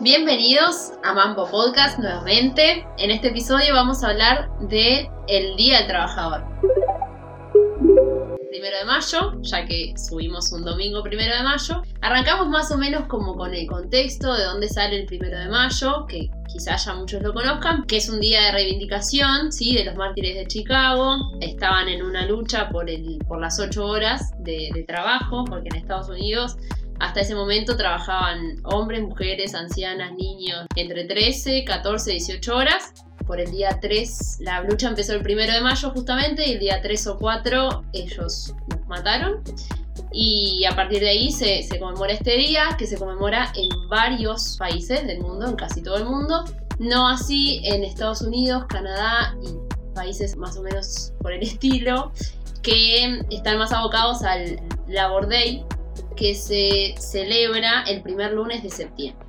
Bienvenidos a Mambo Podcast nuevamente. En este episodio vamos a hablar de el Día del Trabajador. Primero de mayo, ya que subimos un domingo primero de mayo, arrancamos más o menos como con el contexto de dónde sale el primero de mayo, que quizás ya muchos lo conozcan, que es un día de reivindicación, ¿sí? De los mártires de Chicago. Estaban en una lucha por, el, por las ocho horas de, de trabajo, porque en Estados Unidos hasta ese momento trabajaban hombres, mujeres, ancianas, niños, entre 13, 14, 18 horas. Por el día 3, la lucha empezó el primero de mayo justamente, y el día 3 o 4 ellos mataron. Y a partir de ahí se, se conmemora este día, que se conmemora en varios países del mundo, en casi todo el mundo. No así en Estados Unidos, Canadá y países más o menos por el estilo, que están más abocados al Labor Day, que se celebra el primer lunes de septiembre.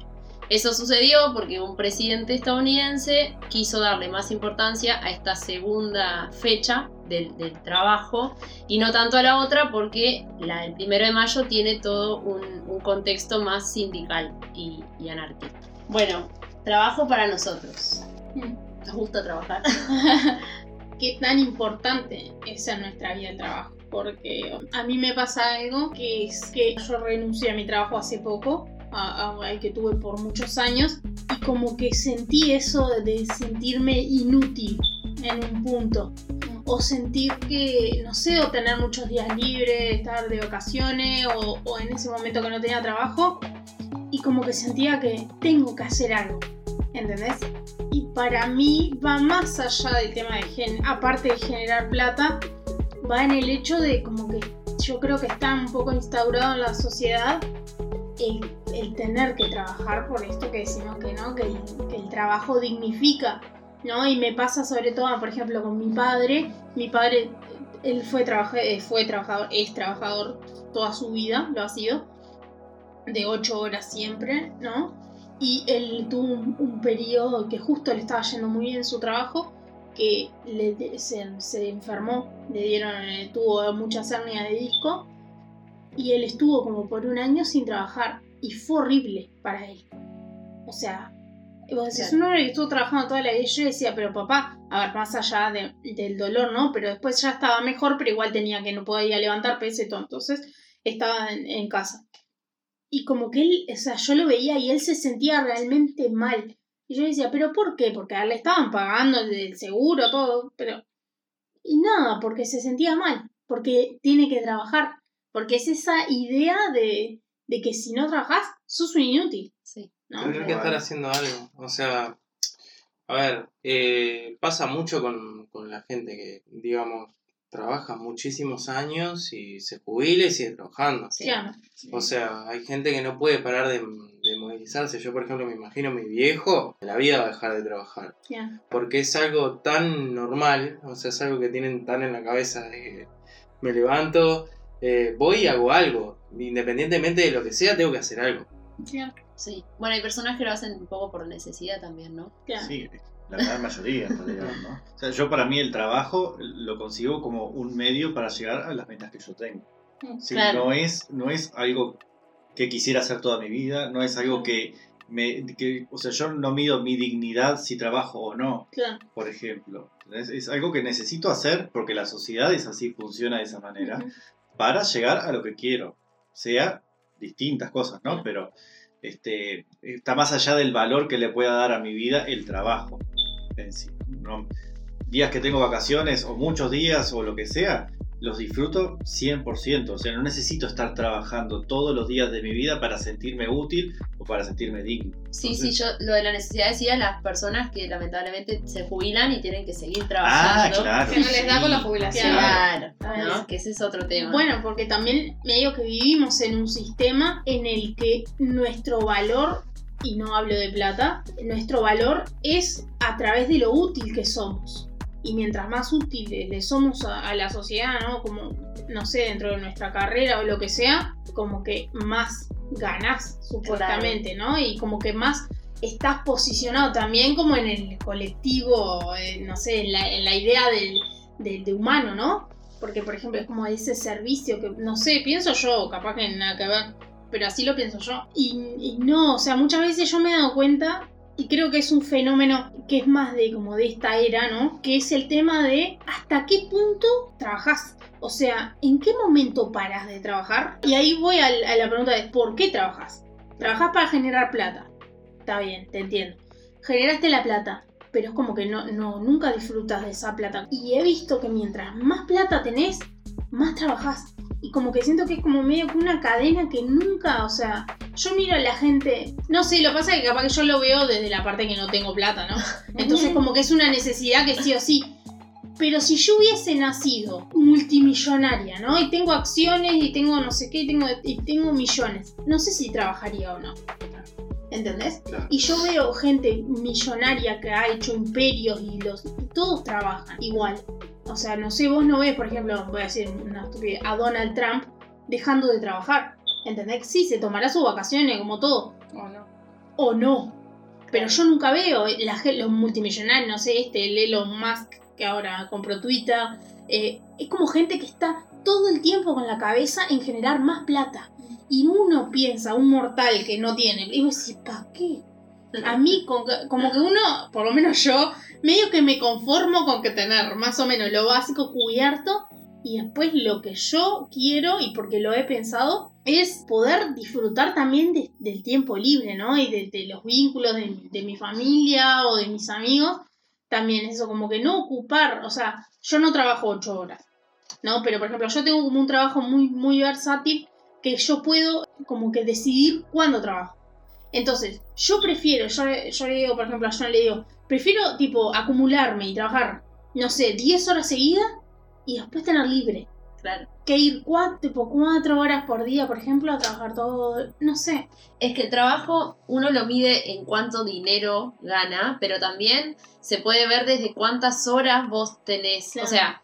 Eso sucedió porque un presidente estadounidense quiso darle más importancia a esta segunda fecha del, del trabajo y no tanto a la otra porque la, el primero de mayo tiene todo un, un contexto más sindical y, y, anarquista. Bueno, trabajo para nosotros. Nos gusta trabajar. ¿Qué tan importante es en nuestra vida el trabajo? Porque a mí me pasa algo que es que yo renuncié a mi trabajo hace poco, al que tuve por muchos años, y como que sentí eso de sentirme inútil en un punto. O sentir que, no sé, o tener muchos días libres, estar de vacaciones, o, o en ese momento que no tenía trabajo, y como que sentía que tengo que hacer algo, ¿entendés? Y para mí va más allá del tema de gen aparte de generar plata, va en el hecho de como que yo creo que está un poco instaurado en la sociedad el, el tener que trabajar por esto que decimos que no, que el, que el, trabajo dignifica, ¿no? Y me pasa sobre todo, por ejemplo, con mi padre. Mi padre, él fue, trabaja, eh, fue trabajador, es trabajador toda su vida, lo ha sido, de ocho horas siempre, ¿no? Y él tuvo un, un periodo que justo le estaba yendo muy bien su trabajo que le, se, se, enfermó, le dieron, eh, tuvo muchas hernias de disco y él estuvo como por un año sin trabajar y fue horrible para él. O sea, vos decís, un hombre que estuvo trabajando toda la vida, yo decía, pero papá, a ver, más allá de, del dolor, ¿no? Pero después ya estaba mejor, pero igual tenía que no podía levantar pese todo, entonces estaba en, en casa. Y como que él, o sea, yo lo veía y él se sentía realmente mal. Y yo decía, ¿pero por qué? Porque le estaban pagando el seguro, todo, pero... Y nada, porque se sentía mal, porque tiene que trabajar, porque es esa idea de, de que si no trabajas, sos un inútil. Sí. ¿no? Tendrás que estar haciendo algo, o sea, a ver, eh, pasa mucho con, con la gente que, digamos, trabaja muchísimos años y se jubila y sigue trabajando. Sí. O sea, hay gente que no puede parar de, de, movilizarse. Yo, por ejemplo, me imagino a mi viejo, la vida va a dejar de trabajar. Yeah. Porque es algo tan normal, o sea, es algo que tienen tan en la cabeza de que me levanto, eh, voy y hago algo. Independientemente de lo que sea, tengo que hacer algo. Sí. Bueno, hay personas que lo hacen un poco por necesidad también, ¿no? Sí, la gran mayoría en realidad, ¿no? O sea, yo para mí el trabajo lo consigo como un medio para llegar a las metas que yo tengo. Sí, Claro. no, es, no es algo que quisiera hacer toda mi vida, no es algo que me... Que, o sea, yo no mido mi dignidad si trabajo o no, Claro. por ejemplo. Es, es algo que necesito hacer porque la sociedad es así, funciona de esa manera, Ujú. para llegar a lo que quiero. Sea distintas cosas, ¿no? Claro. Pero este, está más allá del valor que le pueda dar a mi vida el trabajo sí. ¿no? Días que tengo vacaciones o muchos días o lo que sea, los disfruto 100%. O sea, no necesito estar trabajando todos los días de mi vida para sentirme útil o para sentirme digno. Sí, Entonces- sí, yo lo de la necesidad decía las personas que lamentablemente se jubilan y tienen que seguir Ah, trabajando. claro. Que no les da con la jubilación. Claro, Ah, ¿no? es- Que ese es otro tema. Bueno, porque también medio que vivimos en un sistema en el que nuestro valor, y no hablo de plata, nuestro valor es a través de lo útil que somos. Y mientras más útiles le somos a, a la sociedad, ¿no? Como, no sé, dentro de nuestra carrera o lo que sea, como que más ganás, supuestamente, ¿no? Y como que más estás posicionado también como en el colectivo, eh, no sé, en la, en la idea del, del- de humano, ¿no? Porque, por ejemplo, es como ese servicio que, no sé, pienso yo, capaz que nada que ver, pero así lo pienso yo. Y, no, o sea, muchas veces yo me he dado cuenta y creo que es un fenómeno que es más de como de esta era, ¿no? Que es el tema de hasta qué punto trabajas. O sea, ¿en qué momento paras de trabajar? Y ahí voy a la, a la pregunta de ¿por qué trabajas? Trabajas para generar plata. Está bien, te entiendo. Generaste la plata, pero es como que no, no, nunca disfrutas de esa plata. Y he visto que mientras más plata tenés, más trabajás. Y como que siento que es como medio que una cadena que nunca, o sea, yo miro a la gente, no sé, lo que pasa es que capaz que yo lo veo desde la parte que no tengo plata, ¿no? Entonces como que es una necesidad que sí o sí. Pero si yo hubiese nacido multimillonaria, ¿no? Y tengo acciones y tengo no sé qué, y tengo, y tengo millones, no sé si trabajaría o no. ¿Entendés? Claro. Y yo veo gente millonaria que ha hecho imperios y los todos trabajan igual. O sea, no sé, vos no ves, por ejemplo, voy a decir una estupidez, a Donald Trump dejando de trabajar. ¿Entendés? Sí, se tomará sus vacaciones como todo. ¿O no? O no. Pero yo nunca veo la gen- los multimillonarios, no sé, este, el Elon Musk que ahora compró Twitter. eh, es como gente que está todo el tiempo con la cabeza en generar más plata. Y uno piensa, un mortal que no tiene, y vos decís, ¿para qué? A mí, como que uno, por lo menos yo, medio que me conformo con que tener más o menos lo básico cubierto y después lo que yo quiero y porque lo he pensado es poder disfrutar también de- del tiempo libre, ¿no? Y de, los vínculos de, de mi familia o de mis amigos. También eso, como que no ocupar, o sea, yo no trabajo ocho horas, ¿no? Pero por ejemplo, yo tengo como un trabajo muy, muy versátil que yo puedo como que decidir cuándo trabajo. Entonces, yo prefiero, yo, yo le digo, por ejemplo, a John le digo, prefiero tipo acumularme y trabajar, no sé, 10 horas seguidas y después tener libre. Claro. Que ir cuatro, tipo 4 horas por día, por ejemplo, a trabajar todo, no sé. Es que el trabajo uno lo mide en cuánto dinero gana, pero también se puede ver desde cuántas horas vos tenés. Claro. O sea,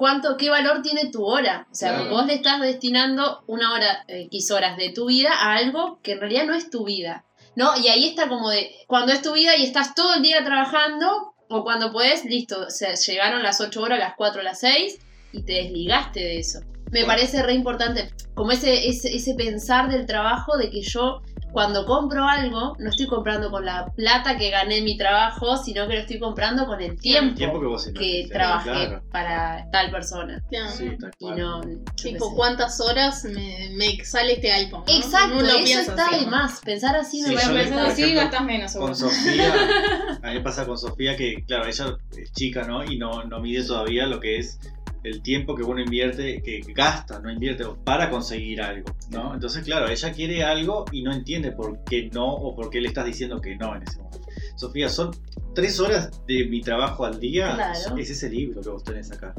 cuánto, qué valor tiene tu hora. O sea, Claro. vos le estás destinando una hora, eh, X horas de tu vida a algo que en realidad no es tu vida. ¿No? Y ahí está como de, cuando es tu vida y estás todo el día trabajando, o cuando puedes, listo, o sea, llegaron las 8 horas, las 4, las 6, y te desligaste de eso. Me parece re importante, como ese, ese, ese pensar del trabajo, de que yo cuando compro algo, no estoy comprando con la plata que gané en mi trabajo, sino que lo estoy comprando con el tiempo, El tiempo que vos que invertiste, trabajé claro. para tal persona. Claro. Sí, tal Y no. Tipo. ¿cuántas horas me, me sale este iPhone? ¿no? Exacto, lo eso está así. de más. Pensar así Sí, parece. le- Pensando por así ejemplo, gastas menos. Con Sofía, a mí me pasa con Sofía que, claro, ella es chica, ¿no? Y no, no mide todavía lo que es el tiempo que uno invierte, que gasta, no invierte para conseguir algo, ¿no? Entonces, claro, ella quiere algo y no entiende por qué no o por qué le estás diciendo que no en ese momento. Sofía, son tres horas de mi trabajo al día, Claro. es ese libro que vos tenés acá.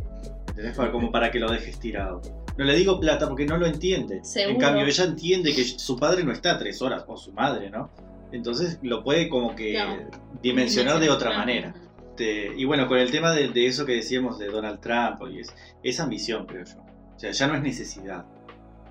¿Entendés? Para, como para que lo dejes tirado. No le digo plata porque no lo entiende. Seguro. En cambio, ella entiende que su padre no está tres horas, o su madre, ¿no? Entonces lo puede como que dimensionar de otra manera. Este, y bueno, con el tema de, de eso que decíamos de Donald Trump, y es, es ambición, creo yo. O sea, ya no es necesidad.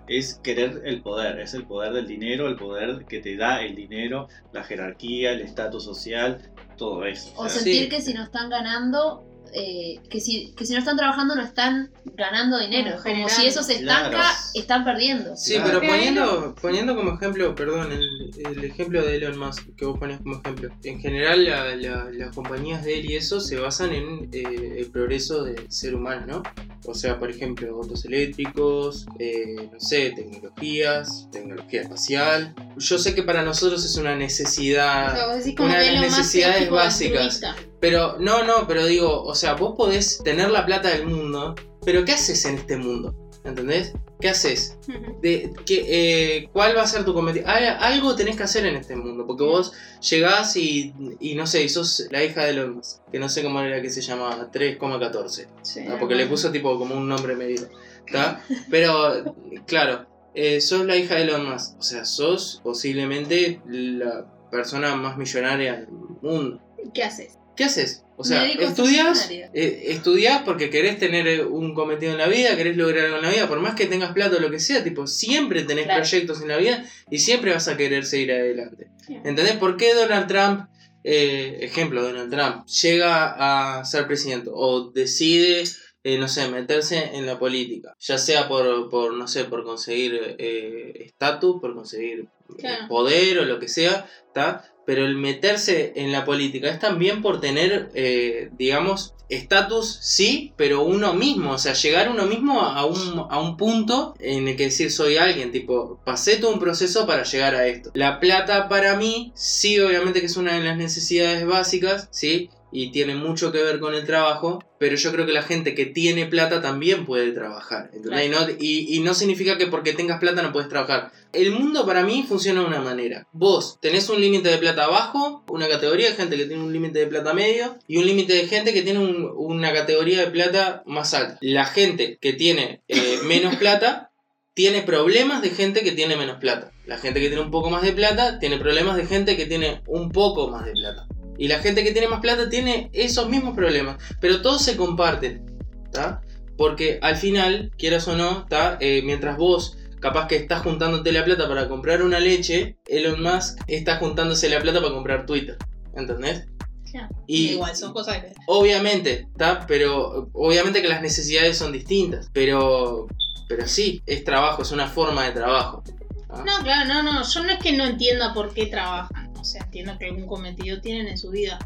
Es querer el poder, es el poder del dinero, el poder que te da el dinero, la jerarquía, el estatus social, todo eso. O O sea, sentir Sí. que si no están ganando, eh, que, si, que si no están trabajando no están ganando dinero. Como si eso se estanca, Claro. están perdiendo. Sí, Claro. pero poniendo, poniendo como ejemplo, perdón, el, el ejemplo de Elon Musk que vos ponías como ejemplo. En general, la- la- las compañías de él y eso se basan en eh, el progreso del ser humano, ¿no? O sea, por ejemplo, autos eléctricos, eh, no sé, tecnologías, tecnología espacial. Yo sé que para nosotros es una O sea, necesidad, vos decís como una de las necesidades básicas. altruista. Pero no, no, pero digo, o sea, vos podés tener la plata del mundo, pero ¿qué haces en este mundo? ¿Entendés? ¿Qué haces? De que, eh, cuál va a ser tu cometido. Algo tenés que hacer en este mundo, porque vos llegás y, y no sé, y sos la hija de Elon Musk, que no sé cómo era que se llamaba, 3,14, Sí, ¿tá? porque le puso tipo como un nombre medio, ¿tá? Pero, claro, eh, sos la hija de Elon Musk, o sea, sos posiblemente la persona más millonaria del mundo. ¿Qué haces? ¿Qué haces? O sea, estudias, eh, estudias porque querés tener eh, un cometido en la vida, querés lograr algo en la vida, por más que tengas plata o lo que sea, tipo, siempre tenés Claro. proyectos en la vida y siempre vas a querer seguir adelante. Bien. ¿Entendés? ¿Por qué Donald Trump, eh, ejemplo, Donald Trump, llega a ser presidente o decide eh, no sé, meterse en la política, ya sea por, por no sé, por conseguir eh, estatus, por conseguir Claro. poder o lo que sea, ¿está? Pero el meterse en la política es también por tener, eh, digamos, estatus, sí, pero uno mismo, o sea, llegar uno mismo a un, a un punto en el que decir soy alguien, tipo, pasé todo un proceso para llegar a esto. La plata para mí, sí, obviamente que es una de las necesidades básicas, ¿sí? Y tiene mucho que ver con el trabajo, pero yo creo que la gente que tiene plata también puede trabajar, ¿entendés? Y, no, y, y no significa que porque tengas plata no puedes trabajar. El mundo para mí funciona de una manera. Vos tenés un límite de plata bajo, una categoría de gente que tiene un límite de plata medio y un límite de gente que tiene un- una categoría de plata más alta. La gente que tiene eh, menos plata tiene problemas de gente que tiene menos plata. La gente que tiene un poco más de plata tiene problemas de gente que tiene un poco más de plata. Y la gente que tiene más plata tiene esos mismos problemas. Pero todos se comparten. ¿tá? Porque al final, quieras o no, ¿tá? Eh, mientras vos capaz que estás juntándote la plata para comprar una leche, Elon Musk está juntándose la plata para comprar Twitter. ¿Entendés? Claro. Y Igual, son cosas que. obviamente, ¿tá? Pero obviamente que las necesidades son distintas. Pero, pero sí, es trabajo, es una forma de trabajo. ¿tá? No, claro, no, no. Yo no es que no entienda por qué trabajan. O sea, entiendo que algún cometido tienen en su vida.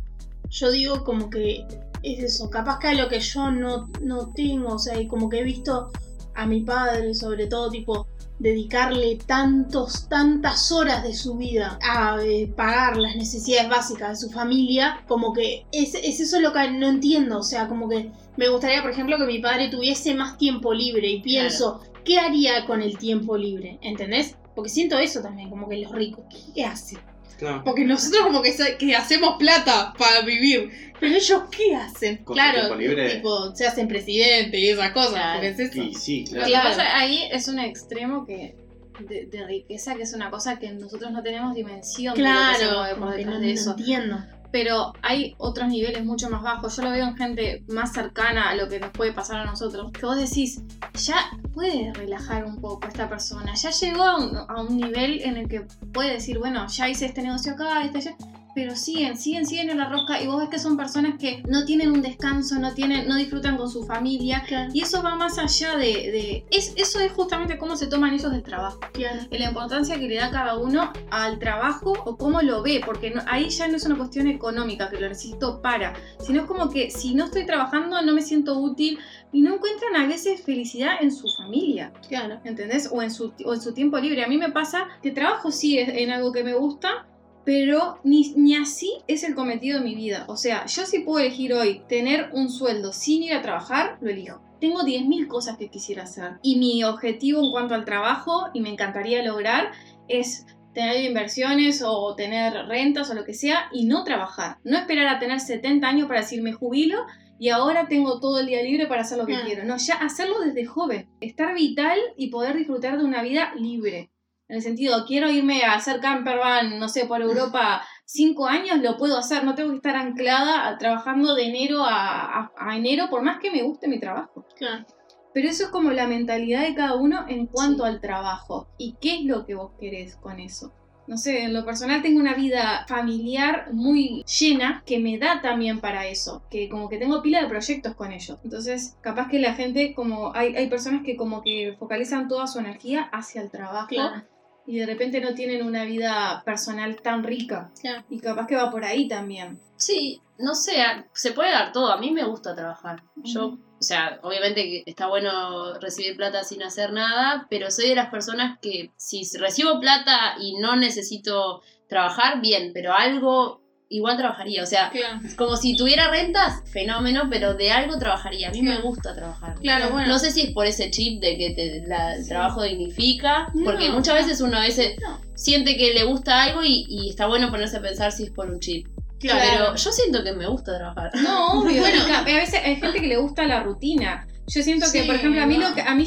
Yo digo como que es eso. Capaz que a lo que yo no, no tengo. O sea, y como que he visto a mi padre, sobre todo, tipo, dedicarle tantos, tantas horas de su vida a eh, pagar las necesidades básicas de su familia, como que es, es eso lo que no entiendo, o sea, como que me gustaría, por ejemplo, que mi padre tuviese más tiempo libre y pienso, ¿qué haría con el tiempo libre? ¿Entendés? Porque siento eso también, como que los ricos, ¿qué hacen? Claro. Porque nosotros como que, hacemos plata para vivir. Pero ellos, ¿qué hacen? Con claro, tipo, se hacen presidente y esas cosas. Claro. porque es eso. Y sí, Lo claro. que Claro. pasa ahí es un extremo que de, de riqueza, que es una cosa que nosotros no tenemos dimensión de lo que se Claro, mueve por detrás no, de no eso. entiendo. Pero hay otros niveles mucho más bajos. Yo lo veo en gente más cercana a lo que nos puede pasar a nosotros. Que vos decís, ya puede relajar un poco esta persona. Ya llegó a un, nivel en el que puede decir, bueno, ya hice este negocio acá, este allá. Pero siguen, siguen, siguen en la rosca. Y vos ves que son personas que no tienen un descanso, no, tienen, no disfrutan con su familia. Y eso va más allá de... de- es, eso es justamente cómo se toman ellos del trabajo Claro. la importancia que le da cada uno al trabajo o cómo lo ve, porque no- ahí ya no es una cuestión económica que lo necesito para, sino es como que si no estoy trabajando no me siento útil y no encuentran a veces felicidad en su familia, Claro. ¿entendés? O en su, o en su tiempo libre. A mí me pasa que trabajo sí es en algo que me gusta. Pero ni, ni así es el cometido de mi vida. O sea, yo si puedo elegir hoy tener un sueldo sin ir a trabajar, lo elijo. Tengo 10.000 cosas que quisiera hacer. Y mi objetivo en cuanto al trabajo, y me encantaría lograr, es tener inversiones o tener rentas o lo que sea y no trabajar. No esperar a tener 70 años para decir me jubilo y ahora tengo todo el día libre para hacer lo que Ah. quiero. No, ya hacerlo desde joven. Estar vital y poder disfrutar de una vida libre. En el sentido, quiero irme a hacer campervan, no sé, por Europa cinco años, lo puedo hacer. No tengo que estar anclada a- trabajando de enero a, a- a enero, por más que me guste mi trabajo. Claro. Pero eso es como la mentalidad de cada uno en cuanto Sí. al trabajo. ¿Y qué es lo que vos querés con eso? No sé, en lo personal tengo una vida familiar muy llena que me da también para eso, que como que tengo pila de proyectos con ellos. Entonces, capaz que la gente, como hay, hay personas que como que focalizan toda su energía hacia el trabajo Claro. Y de repente no tienen una vida personal tan rica. Y capaz que va por ahí también. Sí, no sé, se puede dar todo. A mí me gusta trabajar. Yo, o sea, obviamente que está bueno recibir plata sin hacer nada, pero soy de las personas que si recibo plata y no necesito trabajar, bien, pero algo igual trabajaría. O sea, Claro. como si tuviera rentas, fenómeno, pero de algo trabajaría. A mí me Claro. gusta trabajar. Claro, bueno. No sé si es por ese chip de que te- la- el Sí. trabajo dignifica, No. porque muchas veces uno a veces No. siente que le gusta algo y, y está bueno ponerse a pensar si es por un chip. Claro. Pero yo siento que me gusta trabajar. No, obvio. Bueno. a veces hay gente que le gusta la rutina. Yo siento que, Sí, por ejemplo, a mí, lo que, a mí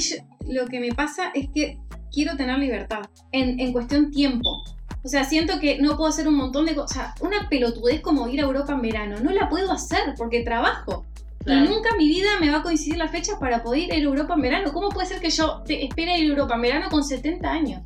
lo que me pasa es que quiero tener libertad en, en cuestión tiempo. O sea, siento que no puedo hacer un montón de cosas. Una pelotudez como ir a Europa en verano. No la puedo hacer porque trabajo. Claro. Y nunca en mi vida me va a coincidir las fechas para poder ir a Europa en verano. ¿Cómo puede ser que yo te espere ir a Europa en verano con 70 años?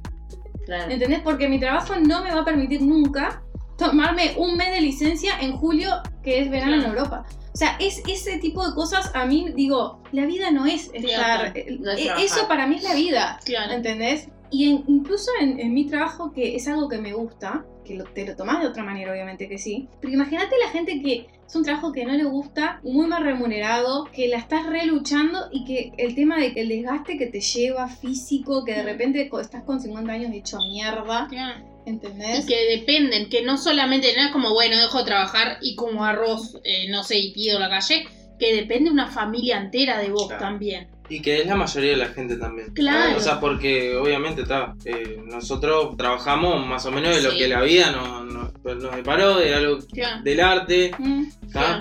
Claro. ¿Entendés? Porque mi trabajo no me va a permitir nunca tomarme un mes de licencia en julio, que es verano en Claro. Europa. O sea, es ese tipo de cosas a mí, digo, la vida no es estar... no es eh, eso para mí es la vida. Claro. ¿Entendés? Y en- incluso en, en mi trabajo, que es algo que me gusta, que lo- te lo tomas de otra manera, obviamente que sí. Pero imagínate la gente que es un trabajo que no le gusta, muy mal remunerado, que la estás reluchando y que el tema de el desgaste que te lleva físico, que de repente estás con 50 años hecho mierda, Claro. ¿entendés? Y que dependen, que no solamente, no es como, bueno, dejo de trabajar y como arroz, eh, no sé, y pido la calle, que depende una familia entera de vos Claro. también. Y que es la mayoría de la gente también. Claro. O sea, porque obviamente está. eh, nosotros trabajamos más o menos de lo Sí. que la vida nos, nos, nos deparó, de algo Claro. del arte. Mm.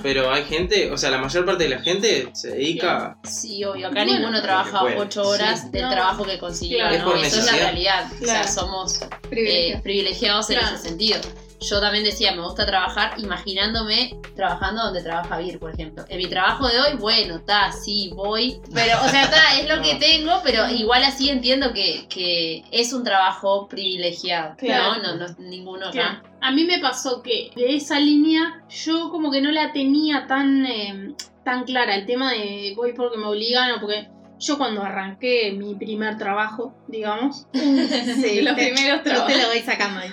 Pero hay gente, o sea, la mayor parte de la gente se dedica. Sí, obvio. Acá Bueno, ninguno trabaja ocho horas Sí. del No. trabajo que consiguió, Claro. Es por ¿no? Eso es la realidad. O sea, somos privilegio. eh, privilegiados en ese sentido. Yo también decía, me gusta trabajar imaginándome trabajando donde trabaja Vir, por ejemplo. En mi trabajo de hoy, bueno, está, sí, voy. Pero, o sea, está, es lo que tengo, pero igual así entiendo que, que es un trabajo privilegiado. Claro. ¿no? No, no, ninguno acá. Claro. A mí me pasó que de esa línea yo como que no la tenía tan, eh, tan clara. El tema de voy porque me obligan o porque yo cuando arranqué mi primer trabajo, digamos, sí, Los te- primeros yo te lo voy sacando ahí.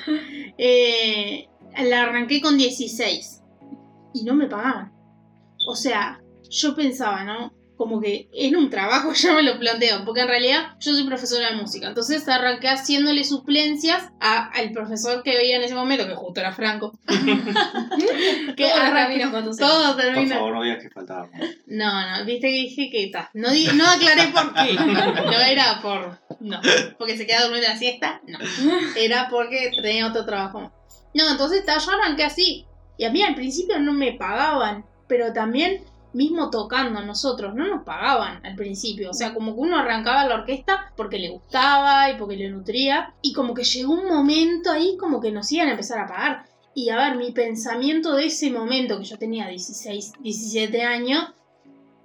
Eh, la arranqué con 16 y no me pagaban. O sea, yo pensaba, ¿no? Como que en un trabajo ya me lo planteo, porque en realidad yo soy profesora de música, entonces arranqué haciéndole suplencias a- al profesor que veía en ese momento, que justo era Franco. que Todos los arranqué- conducen. todo Por termina. favor, no digas que faltábamos. No, no, viste que dije que ta, no, di- no aclaré por qué. No era por. No, porque se queda durmiendo la siesta. No. Era porque tenía otro trabajo. No, entonces ta, yo arranqué así. Y a mí al principio no me pagaban. Pero también, mismo tocando nosotros, no nos pagaban al principio. O sea, como que uno arrancaba la orquesta porque le gustaba y porque le nutría. Y como que llegó un momento ahí como que nos iban a empezar a pagar. Y a ver, mi pensamiento de ese momento, que yo tenía 16, 17 años,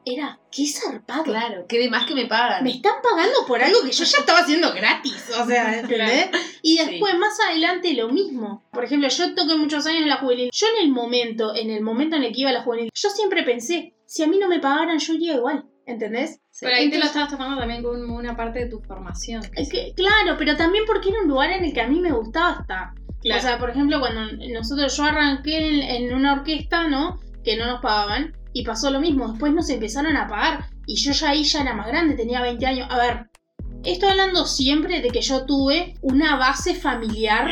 era, qué zarpado. Claro, que de más que me pagan. Me están pagando por algo que yo ya estaba haciendo gratis, o sea, ¿entendés? Y después, más adelante, lo mismo. Por ejemplo, yo toqué muchos años en la juvenil. Yo en el momento, en el momento en el que iba a la juvenil, yo siempre pensé, si a mí no me pagaran, yo iría igual, ¿entendés? Pero ahí te lo Entonces- estabas tomando también como una parte de tu formación. Es que, claro, pero también porque era un lugar en el que a mí me gustaba estar. O sea, por ejemplo, cuando nosotros, yo arranqué en, en una orquesta, ¿no? Que no nos pagaban. Y pasó lo mismo. Después nos empezaron a pagar. Y yo ya ahí ya era más grande, tenía 20 años. A ver, estoy hablando siempre de que yo tuve una base familiar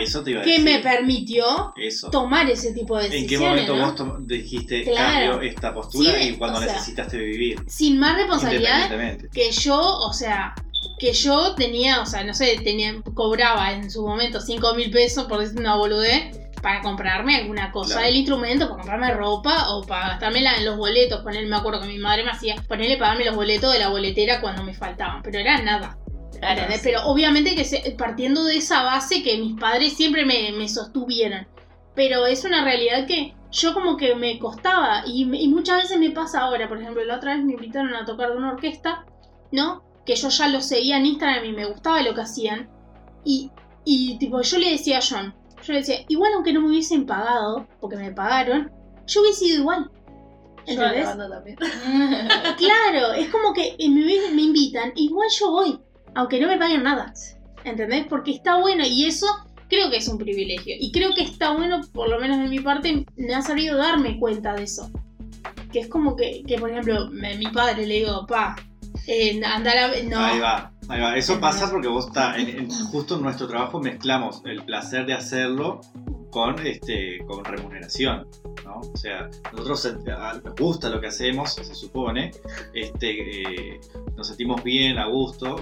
que me permitió Eso. tomar ese tipo de ¿En qué decisiones. momento ¿no? vos dijiste Claro. cambio esta postura Sí, y cuando o sea, necesitaste vivir? Sin más responsabilidad que yo, o sea, que yo tenía, o sea, no sé, tenía, cobraba en su momento 5 mil pesos por decir una boludez para comprarme alguna cosa Claro. del instrumento, para comprarme ropa o para gastármela en los boletos. Poner, me acuerdo que mi madre me hacía ponerle pagarme los boletos de la boletera cuando me faltaban, pero era nada. Claro, sí. Pero obviamente que se- partiendo de esa base que mis padres siempre me, me sostuvieron. Pero es una realidad que yo como que me costaba y, y muchas veces me pasa ahora. Por ejemplo, la otra vez me invitaron a tocar de una orquesta, ¿no? Que yo ya lo seguía en Instagram y me gustaba lo que hacían. Y, y tipo, yo le decía a John, yo le decía, igual aunque no me hubiesen pagado, porque me pagaron, yo hubiese ido igual. Yo ¿Entendés? acabando también. Claro, es como que me, me invitan, igual yo voy, aunque no me paguen nada. ¿Entendés? Porque está bueno y eso creo que es un privilegio. Y creo que está bueno, por lo menos de mi parte, me ha sabido darme cuenta de eso. Que es como que, que por ejemplo, a mi padre le digo, pa, eh. No, Ahí va, ahí va. Eso pasa porque vos está en, en- justo en nuestro trabajo mezclamos el placer de hacerlo con este con remuneración, ¿no? O sea, nosotros eh, nos gusta lo que hacemos, se supone, este eh, nos sentimos bien, a gusto,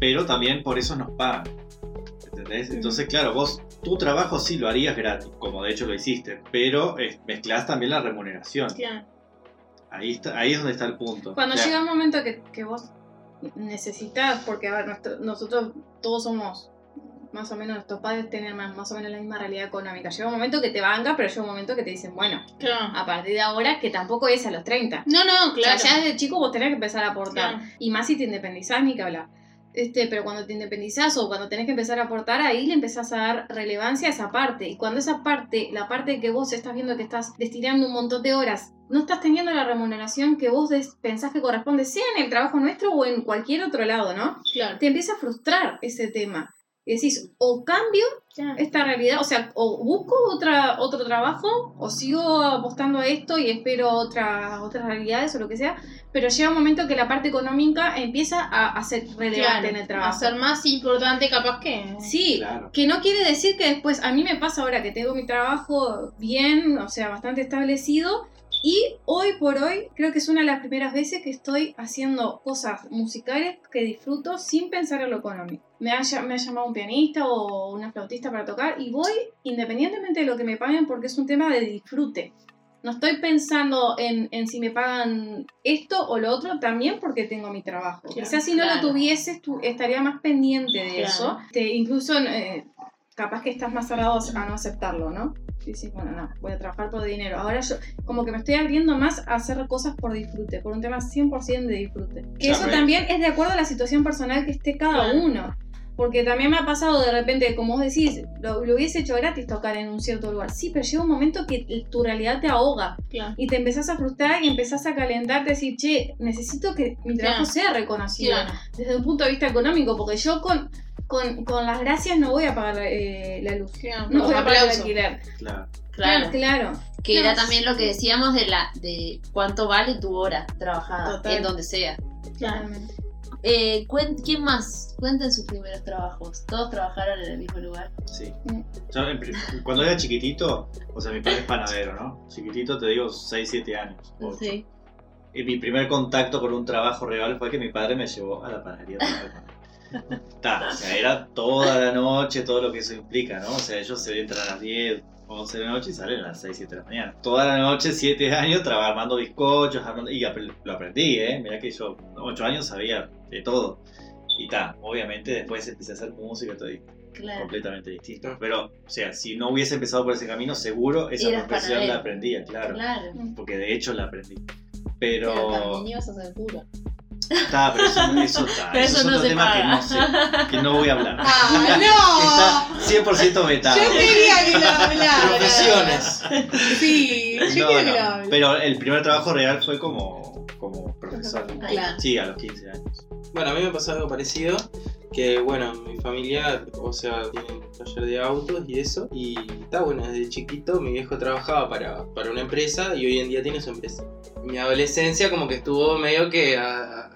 pero también por eso nos pagan. ¿Entendés? Entonces, claro, vos tu trabajo sí lo harías gratis, como de hecho lo hiciste, pero eh, mezclás también la remuneración. Claro. Ahí está, ahí es donde está el punto. Cuando O sea, llega un momento que, que vos necesitas, porque a ver, nuestro- nosotros todos somos más o menos, nuestros padres tienen más, más o menos la misma realidad económica. Llega un momento que te banca, pero llega un momento que te dicen, bueno, Claro. a partir de ahora, que tampoco es a los 30. No, no, O claro. sea, ya desde chico vos tenés que empezar a aportar. Claro. Y más si te independizás, ni que hablar. Este, pero cuando te independizás o cuando tenés que empezar a aportar, ahí le empezás a dar relevancia a esa parte. Y cuando esa parte, la parte que vos estás viendo que estás destinando un montón de horas, no estás teniendo la remuneración que vos pensás que corresponde, sea en el trabajo nuestro o en cualquier otro lado, ¿no? Claro. Te empieza a frustrar ese tema. Y decís, o cambio esta realidad, o sea, o busco otra, otro trabajo, o sigo apostando a esto y espero otra, otras realidades o lo que sea, pero llega un momento que la parte económica empieza a, a ser relevante Claro, en el A trabajo. ser más importante capaz que... Sí, Claro. que no quiere decir que después, a mí me pasa ahora que tengo mi trabajo bien, o sea, bastante establecido, y hoy por hoy creo que es una de las primeras veces que estoy haciendo cosas musicales que disfruto sin pensar en lo económico. Me ha, ll- me ha llamado un pianista o una flautista para tocar y voy independientemente de lo que me paguen porque es un tema de disfrute. No estoy pensando en, en si me pagan esto o lo otro, también porque tengo mi trabajo. Claro, Quizás si no claro. lo tuvieses, tu- estaría más pendiente de Claro. eso. Te- incluso eh, capaz que estás más cerrado a no aceptarlo, ¿no? Sí, sí, bueno, no, voy a trabajar por dinero. Ahora yo como que me estoy abriendo más a hacer cosas por disfrute, por un tema 100% de disfrute. Que eso también es de acuerdo a la situación personal que esté cada Claro. uno. Porque también me ha pasado de repente, como vos decís, lo, lo hubiese hecho gratis tocar en un cierto lugar. Sí, pero llega un momento que tu realidad te ahoga Claro. y te empezás a frustrar y empezás a calentarte, decir, che, necesito que mi trabajo Claro. sea reconocido Claro. desde un punto de vista económico, porque yo con, con, con las gracias no voy a pagar eh, la luz. Claro, No voy a pagar el alquiler. Claro. Claro. Claro. Que No, era también lo que decíamos de la de cuánto vale tu hora trabajada Total. en donde sea. Claramente. Eh, cuen- ¿Quién más? Cuenten sus primeros trabajos. ¿Todos trabajaron en el mismo lugar? Sí. Yo, cuando era chiquitito, o sea, mi padre es panadero, ¿no? Chiquitito te digo 6, 7 años. ocho. Sí. Y mi primer contacto con un trabajo real fue que mi padre me llevó a la panadería. Ta, o sea, era toda la noche, todo lo que eso implica, ¿no? O sea, ellos se entran a las 10, 11 de la noche y salen a las 6, 7 de la mañana. Toda la noche, 7 años, traba- armando bizcochos, armando... y lo aprendí, ¿eh? Mirá que yo 8 años sabía de todo. Y ta, obviamente después empecé a hacer música, todo y Claro. completamente distinto. Pero, o sea, si no hubiese empezado por ese camino, seguro esa profesión la aprendía, claro. Claro. Porque de hecho la aprendí. Pero ser cura. Está, pero eso, eso está. Pero eso, eso es no otro se tema que no sé, que no voy a hablar. ¡Ah, Está 100% vetado. Yo quería que lo hablara. Profesiones. Sí, yo No, quería que no, lo hablara. Pero el primer trabajo real fue como, como profesor. Claro. Sí, a los 15 años. Bueno, a mí me pasó algo parecido, que bueno, mi familia, o sea, tienen taller de autos y eso, y está bueno, desde chiquito mi viejo trabajaba para, para una empresa y hoy en día tiene su empresa. Mi adolescencia como que estuvo medio que ah,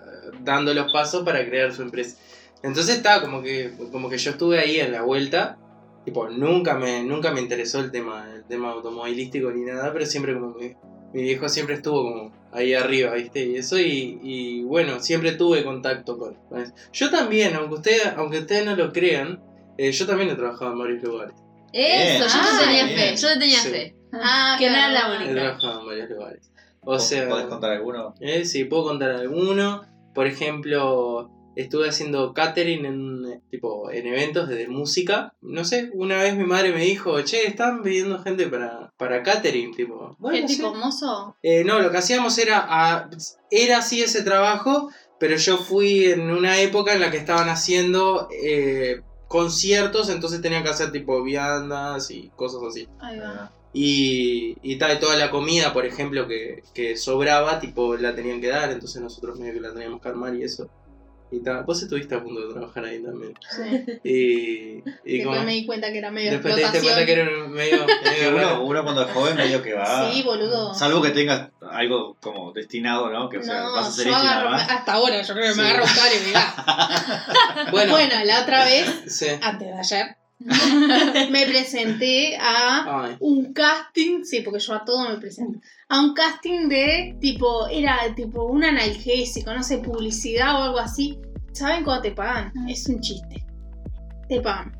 dando los pasos para crear su empresa. Entonces está como que, como que yo estuve ahí en la vuelta, tipo, nunca me, nunca me interesó el tema, el tema automovilístico ni nada, pero siempre como que mi viejo siempre estuvo como ahí arriba, ¿viste? Y eso, y, y bueno, siempre tuve contacto con, con eso. Yo también, aunque ustedes, aunque ustedes no lo crean, eh, yo también he trabajado en varios lugares. Eso, yo Ah, te tenía bien. fe. Yo te tenía Sí. fe. Ah, Que no era la claro. He única. trabajado en varios lugares. O sea, ¿Podés contar alguno? eh, sí, puedo contar alguno. Por ejemplo, estuve haciendo catering en, tipo, en eventos de música. No sé, una vez mi madre me dijo, che, están pidiendo gente para, para catering, tipo. Bueno, ¿Qué sí. tipo mozo? Eh, no, lo que hacíamos era, era así ese trabajo, pero yo fui en una época en la que estaban haciendo eh, conciertos, entonces tenían que hacer tipo viandas y cosas así. Ahí va. Y, y tal, toda la comida, por ejemplo, que, que sobraba, tipo la tenían que dar, entonces nosotros medio que la teníamos que armar y eso. Y tal, vos estuviste a punto de trabajar ahí también. Sí. Y, y Después como- me di cuenta que era medio después te diste cuenta que era medio... Uno, cuando es joven medio que va. Sí, boludo. Salvo que tengas algo como destinado, ¿no? Que o sea, no, vas a hacer yo nada agarro, más. hasta ahora yo creo que Sí. me agarro un y me da. Bueno, Bueno, la otra vez, sí. antes de ayer, me presenté a Ay, un casting, sí, porque yo a todo me presento, a un casting de tipo, era tipo un analgésico, no sé, publicidad o algo así. ¿Saben cuánto te pagan? Es un chiste. Te pagan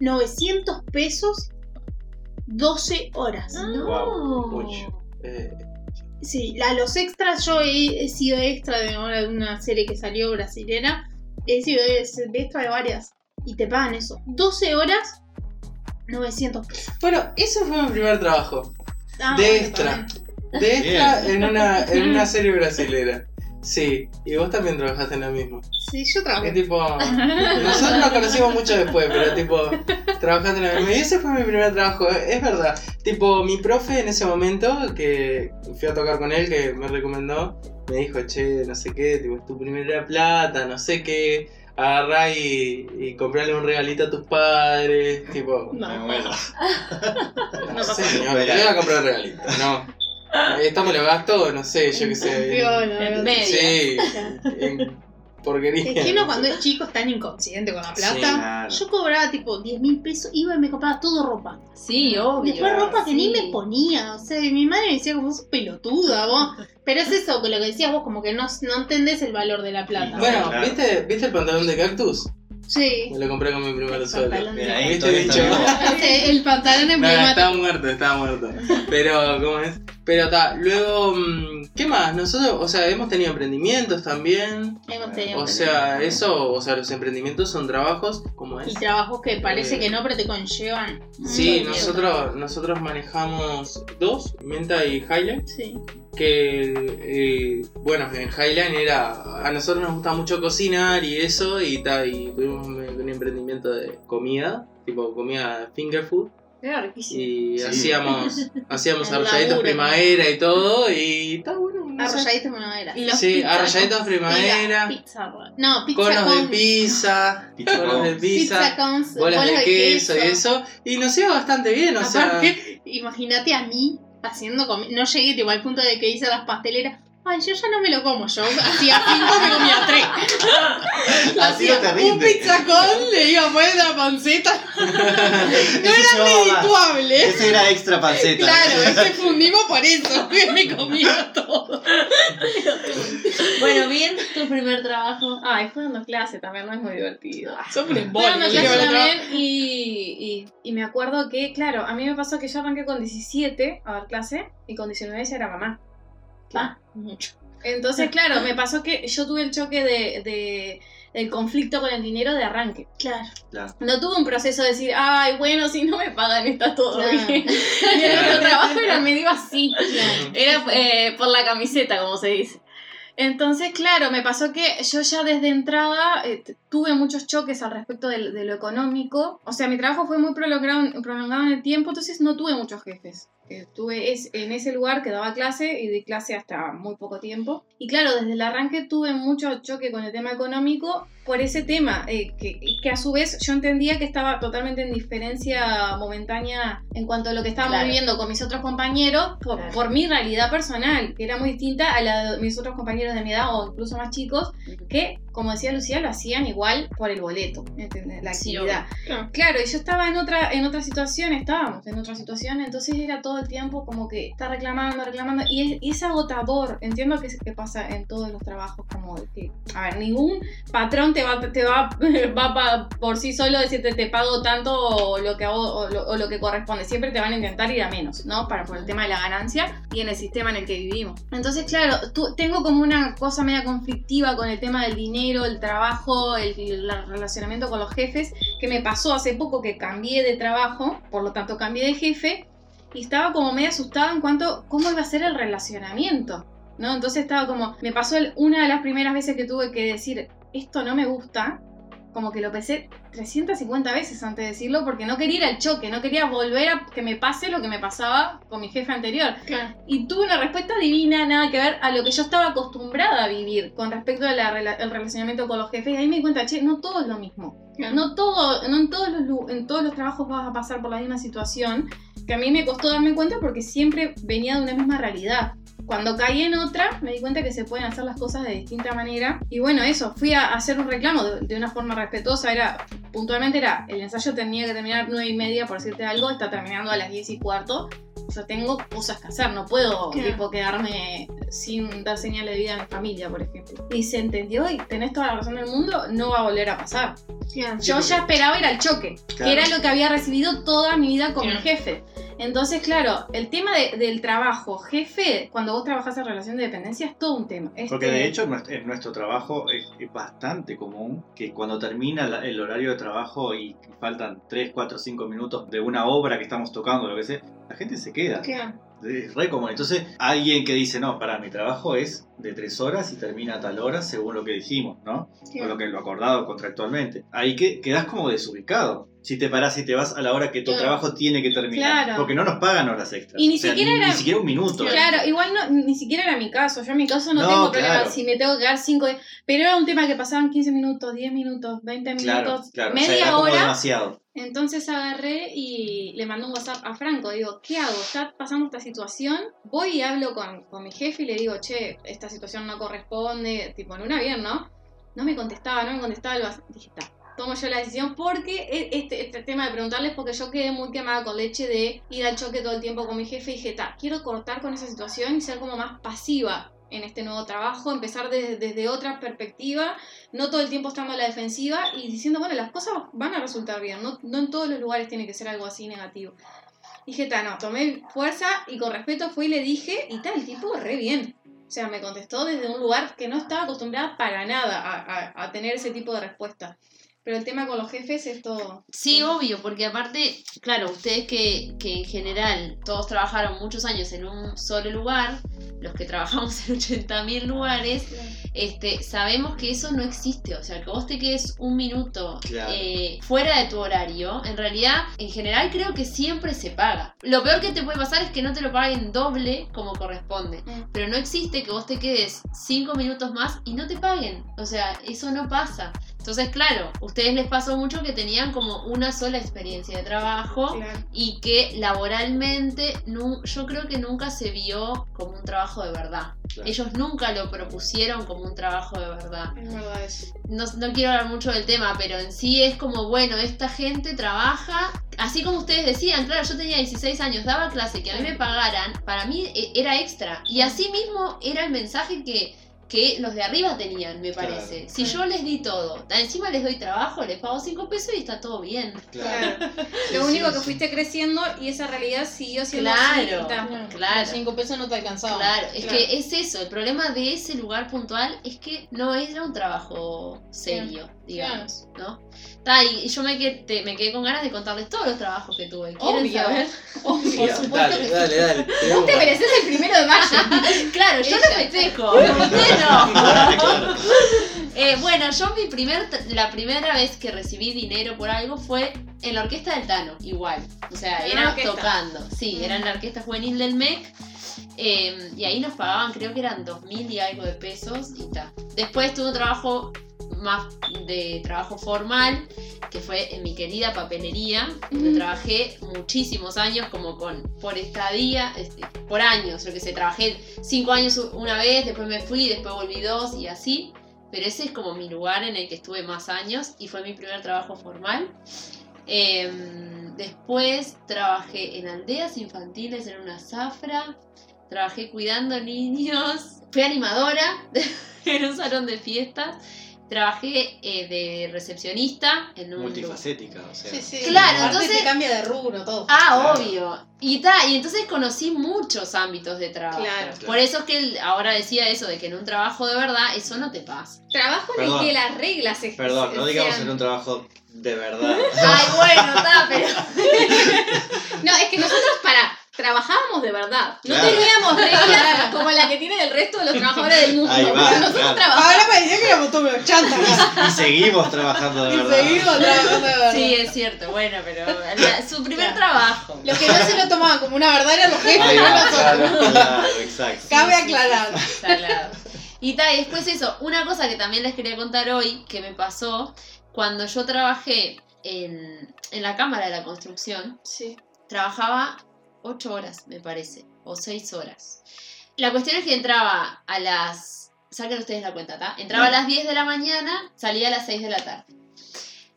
900 pesos 12 horas. Wow, mucho. Eh, Sí, a los extras, yo he, he sido extra de una serie que salió brasilera. He sido de, de extra de varias. Y te pagan eso. 12 horas, 900 pesos. Bueno, ese fue mi primer trabajo. Ah, de extra. De extra en una, en una serie brasilera. Sí, y vos también trabajaste en lo mismo. Sí, yo Es trabajé. tipo. Nosotros nos conocimos mucho después, pero tipo. Trabajaste en lo mismo. Y ese fue mi primer trabajo, es verdad. Tipo, mi profe en ese momento, que fui a tocar con él, que me recomendó, me dijo, che, no sé qué, tipo, es tu primera plata, no sé qué. Agarrá y, y comprarle un regalito a tus padres, tipo. No. Me muero. No, No sé, señor, le voy a comprar regalito. No. Esto me lo gasto, no sé, yo qué sé. En ¿no? medio. Sí, en porquería. Es que uno cuando es chico es tan inconsciente con la plata. Sí, claro. Yo cobraba tipo 10 mil pesos, iba y me compraba todo ropa. Sí, obvio. Después ropa que sí. ni me ponía. O sea, mi madre me decía como sos pelotuda vos. Pero es eso, que lo que decías vos, como que no, no entendés el valor de la plata. Bueno, Claro. ¿viste, ¿viste el pantalón de cactus? Sí. Me lo compré con mi primer El sueldo. Mira, ahí ¿Viste, bicho? el pantalón No, emblemático. estaba muerto, estaba muerto. Pero, ¿cómo es? Pero está, luego, mm, ¿qué más? Nosotros, o sea, hemos tenido emprendimientos también. Hemos tenido O sea, eso, o sea, los emprendimientos son trabajos, como Y es. trabajos que parece Eh, que no, pero te conllevan. Sí, nosotros, nosotros manejamos dos, Menta y Highline. tiempo. Sí. que eh, bueno en Highline era a nosotros nos gusta mucho cocinar y eso y ta, y tuvimos un, un emprendimiento de comida tipo comida finger food Era riquísimo. y Sí. hacíamos hacíamos arrolladitos primavera y todo y está bueno no. Arrolladitos primavera. Y los sí pizza- arrolladitos primavera pizza. No, pizza conos con... de pizza Pizza conos de pizza, Pizza con bolas de queso, y eso y nos iba bastante bien o sea Aparte, imagínate a mí haciendo comi- No llegué tipo, al punto de que hice las pasteleras. Ay, yo ya no me lo como. Yo hacía cinco, me comía tres. Así no te un pizzacón, le iba a poner la panceta. No Era redituable. Ese era extra panceta. Claro, es que fundimos por eso. que me comía todo. Bueno, bien, tu primer trabajo. Ay, fue dando clase también, no es muy divertido. Son un embole. dando yo clase también y, y, y me acuerdo que, claro, a mí me pasó que yo arranqué con 17 a dar clase y con 19 ya era mamá. Ah, mucho. Entonces, claro, me pasó que yo tuve el choque de, de- del conflicto con el dinero de arranque. Claro. Claro. No tuve un proceso de decir, ay, bueno, si no me pagan está todo Claro. bien. Y el otro trabajo era medio así. Claro. Era eh, por la camiseta, como se dice. Entonces, claro, me pasó que yo ya desde entrada eh, tuve muchos choques al respecto del- de, lo económico. O sea, mi trabajo fue muy prolongado, prolongado en el tiempo, entonces no tuve muchos jefes. Estuve es, en ese lugar que daba clase y di clase hasta muy poco tiempo. Y claro, desde el arranque tuve mucho choque con el tema económico por ese tema, eh, que, que a su vez yo entendía que estaba totalmente en diferencia momentánea en cuanto a lo que estábamos Claro. viviendo con mis otros compañeros por, Claro. por mi realidad personal, que era muy distinta a la de mis otros compañeros de mi edad o incluso más chicos, que, como decía Lucía, lo hacían igual por el boleto, ¿entendés? La Sí, actividad. Claro. Claro, y yo estaba en otra, en otra situación, estábamos en otra situación, entonces era todo el tiempo como que está reclamando, reclamando, y es, y es agotador. Entiendo que, que en todos los trabajos, como que, a ver, ningún patrón te va, te va, va pa- por sí solo decirte te pago tanto o lo que o lo, o lo que corresponde. Siempre te van a intentar ir a menos, ¿no? Para por el tema de la ganancia y en el sistema en el que vivimos. Entonces, claro, tú, tengo como una cosa media conflictiva con el tema del dinero, el trabajo, el, el relacionamiento con los jefes que me pasó hace poco que cambié de trabajo, por lo tanto cambié de jefe, y estaba como medio asustada en cuanto cómo iba a ser el relacionamiento, ¿no? Entonces estaba como, me pasó el- una de las primeras veces que tuve que decir, esto no me gusta, como que lo pensé 350 veces antes de decirlo, porque no quería ir al choque, no quería volver a que me pase lo que me pasaba con mi jefe anterior. Claro. Y tuve una respuesta divina, nada que ver a lo que yo estaba acostumbrada a vivir con respecto al relacionamiento con los jefes. Y ahí me di cuenta, che, no todo es lo mismo. Claro. No todo, no en todos los en todos los trabajos vas a pasar por la misma situación. Que a mí me costó darme cuenta porque siempre venía de una misma realidad. Cuando caí en otra, me di cuenta que se pueden hacer las cosas de distinta manera. Y bueno, eso, fui a hacer un reclamo de, de una forma respetuosa. Era, puntualmente era, el ensayo tenía que terminar nueve y media, por decirte algo, está terminando a las 10 y cuarto. Sea, tengo cosas que hacer, no puedo Claro. tipo, quedarme sin dar señal de vida a mi familia, por ejemplo. Y se entendió y tenés toda la razón del mundo, no va a volver a pasar. Claro. Yo porque- ya esperaba ir al choque, Claro. que era lo que había recibido toda mi vida con Claro. mi jefe. Entonces, claro, el tema de- del trabajo, jefe, cuando vos trabajás en relación de dependencia es todo un tema. Porque Este, de hecho en nuestro, en nuestro trabajo es, es bastante común que cuando termina la- el horario de trabajo y faltan 3, 4, 5 minutos de una obra que estamos tocando, lo que sea, la gente se queda. Claro. Es re común. Entonces, alguien que dice, no, para mi trabajo es de tres horas y termina a tal hora según lo que dijimos, ¿no? Sí. O lo que lo acordado contractualmente. Ahí que quedás como desubicado. Si te parás y te vas a la hora que tu Claro. trabajo tiene que terminar. Claro. Porque no nos pagan horas extras. Y ni O sea, siquiera ni, era- ni siquiera un minuto. Claro, igual no, ni siquiera era mi caso. Yo en mi caso no, No, tengo problema claro. si me tengo que quedar 5 Pero era un tema que pasaban 15 minutos, 10 minutos, 20 Claro, minutos, claro. O sea, media era como hora. demasiado. Entonces agarré y le mandé un WhatsApp a Franco. Digo, ¿qué hago? ¿Está pasando esta situación? Voy y hablo con, con mi jefe y le digo, che, esta situación no corresponde. Tipo, en una bien, ¿no? No me contestaba, no me contestaba. Lo dije, está. Tomo yo la decisión porque e- este, este tema de preguntarles, porque yo quedé muy quemada con leche de ir al choque todo el tiempo con mi jefe. Y dije, está, quiero cortar con esa situación y ser como más pasiva en este nuevo trabajo, empezar desde, desde otra perspectiva no todo el tiempo estando a la defensiva y diciendo, bueno, las cosas van a resultar bien, no, no en todos los lugares tiene que ser algo así negativo. Dije, ta, no, tomé fuerza y con respeto fui y le dije, y tal, el tipo re bien. O sea, me contestó desde un lugar que no estaba acostumbrada para nada a, a- a tener ese tipo de respuesta. Pero el tema con los jefes es todo... Sí, obvio, porque aparte, claro, ustedes que, que en general todos trabajaron muchos años en un solo lugar, los que trabajamos en 80.000 lugares, este, sabemos que eso no existe. O sea, que vos te quedes un minuto Claro. eh, fuera de tu horario, en realidad, en general creo que siempre se paga. Lo peor que te puede pasar es que no te lo paguen doble como corresponde. Mm. Pero no existe que vos te quedes cinco minutos más y no te paguen. O sea, eso no pasa. Entonces, claro, a ustedes les pasó mucho que tenían como una sola experiencia de trabajo Claro. y que laboralmente yo creo que nunca se vio como un trabajo de verdad. Claro. Ellos nunca lo propusieron como un trabajo de verdad. Es verdad eso. No, no quiero hablar mucho del tema, pero en sí es como, bueno, esta gente trabaja, así como ustedes decían, claro, yo tenía 16 años, daba clase, que a mí me pagaran, para mí eh, era extra. Y así mismo era el mensaje que, que los de arriba tenían, me Claro. parece. Si yo les di todo, encima les doy trabajo, les pago 5 pesos y está todo bien. Claro. Claro. Sí, Lo único sí, que sí. fuiste creciendo y esa realidad siguió siendo Claro. así. Claro. Claro. Los cinco pesos no te alcanzaban. Claro, es Claro. que es eso, el problema de ese lugar puntual es que no era un trabajo serio, digamos, ¿no? Ta, y y yo me quedé, te- me quedé con ganas de contarles todos los trabajos que tuve. ¿Quieren Obvio. saber? Obvio. Por supuesto Dale, que dale, dale. Vos te mereces el primero de mayo. Claro, yo lo festejo. No. Eh, bueno, yo mi primer, la primera vez que recibí dinero por algo fue en la orquesta del Tano, igual. O sea, una orquesta. tocando. Sí, era en la orquesta juvenil del MEC. Eh, y ahí nos pagaban, creo que eran dos mil y algo de pesos y tal. Después tuve un trabajo más de trabajo formal, que fue en mi querida papelería, donde trabajé muchísimos años, como con por estadía, este, por años, yo que sé, trabajé cinco años una vez, después me fui, después volví dos y así. Pero ese es como mi lugar en el que estuve más años y fue mi primer trabajo formal. Em, después trabajé en aldeas infantiles en una zafra. Trabajé cuidando niños. Fui animadora en un salón de fiestas. Trabajé eh, de recepcionista en un... Multifacética, o sea. Sí, sí. Claro, Aparte entonces- te cambia de rubro todo. Ah, Claro. obvio. Y, ta, y entonces conocí muchos ámbitos de trabajo. Claro. Por eso es que él ahora decía eso, de que en un trabajo de verdad eso no te pasa. Trabajo en el que las reglas se Perdón, no digamos sean- en un trabajo de verdad. Ay, bueno, está, pero... No, es que nosotros para trabajábamos de verdad. No Claro. teníamos reglas como la que tienen el resto de los trabajadores del mundo. Ahí va, nosotros claro. trabajamos. Ahora parecía que éramos todos chantas. y seguimos trabajando de y verdad. seguimos trabajando de verdad. Sí, es cierto, bueno, pero la- su primer Claro. trabajo. Los que no se lo tomaban como una verdad eran los jefes, Ahí no nosotros. claro, claro, exacto. Cabe aclarar. Salado. Y ta, y después eso, una cosa que también les quería contar hoy, que me pasó, cuando yo trabajé en, en la Cámara de la Construcción, Sí. trabajaba 8 horas, me parece, o 6 horas. La cuestión es que entraba a las... Saquen ustedes la cuenta, ¿tá? Entraba a las 10 de la mañana, salía a las 6 de la tarde.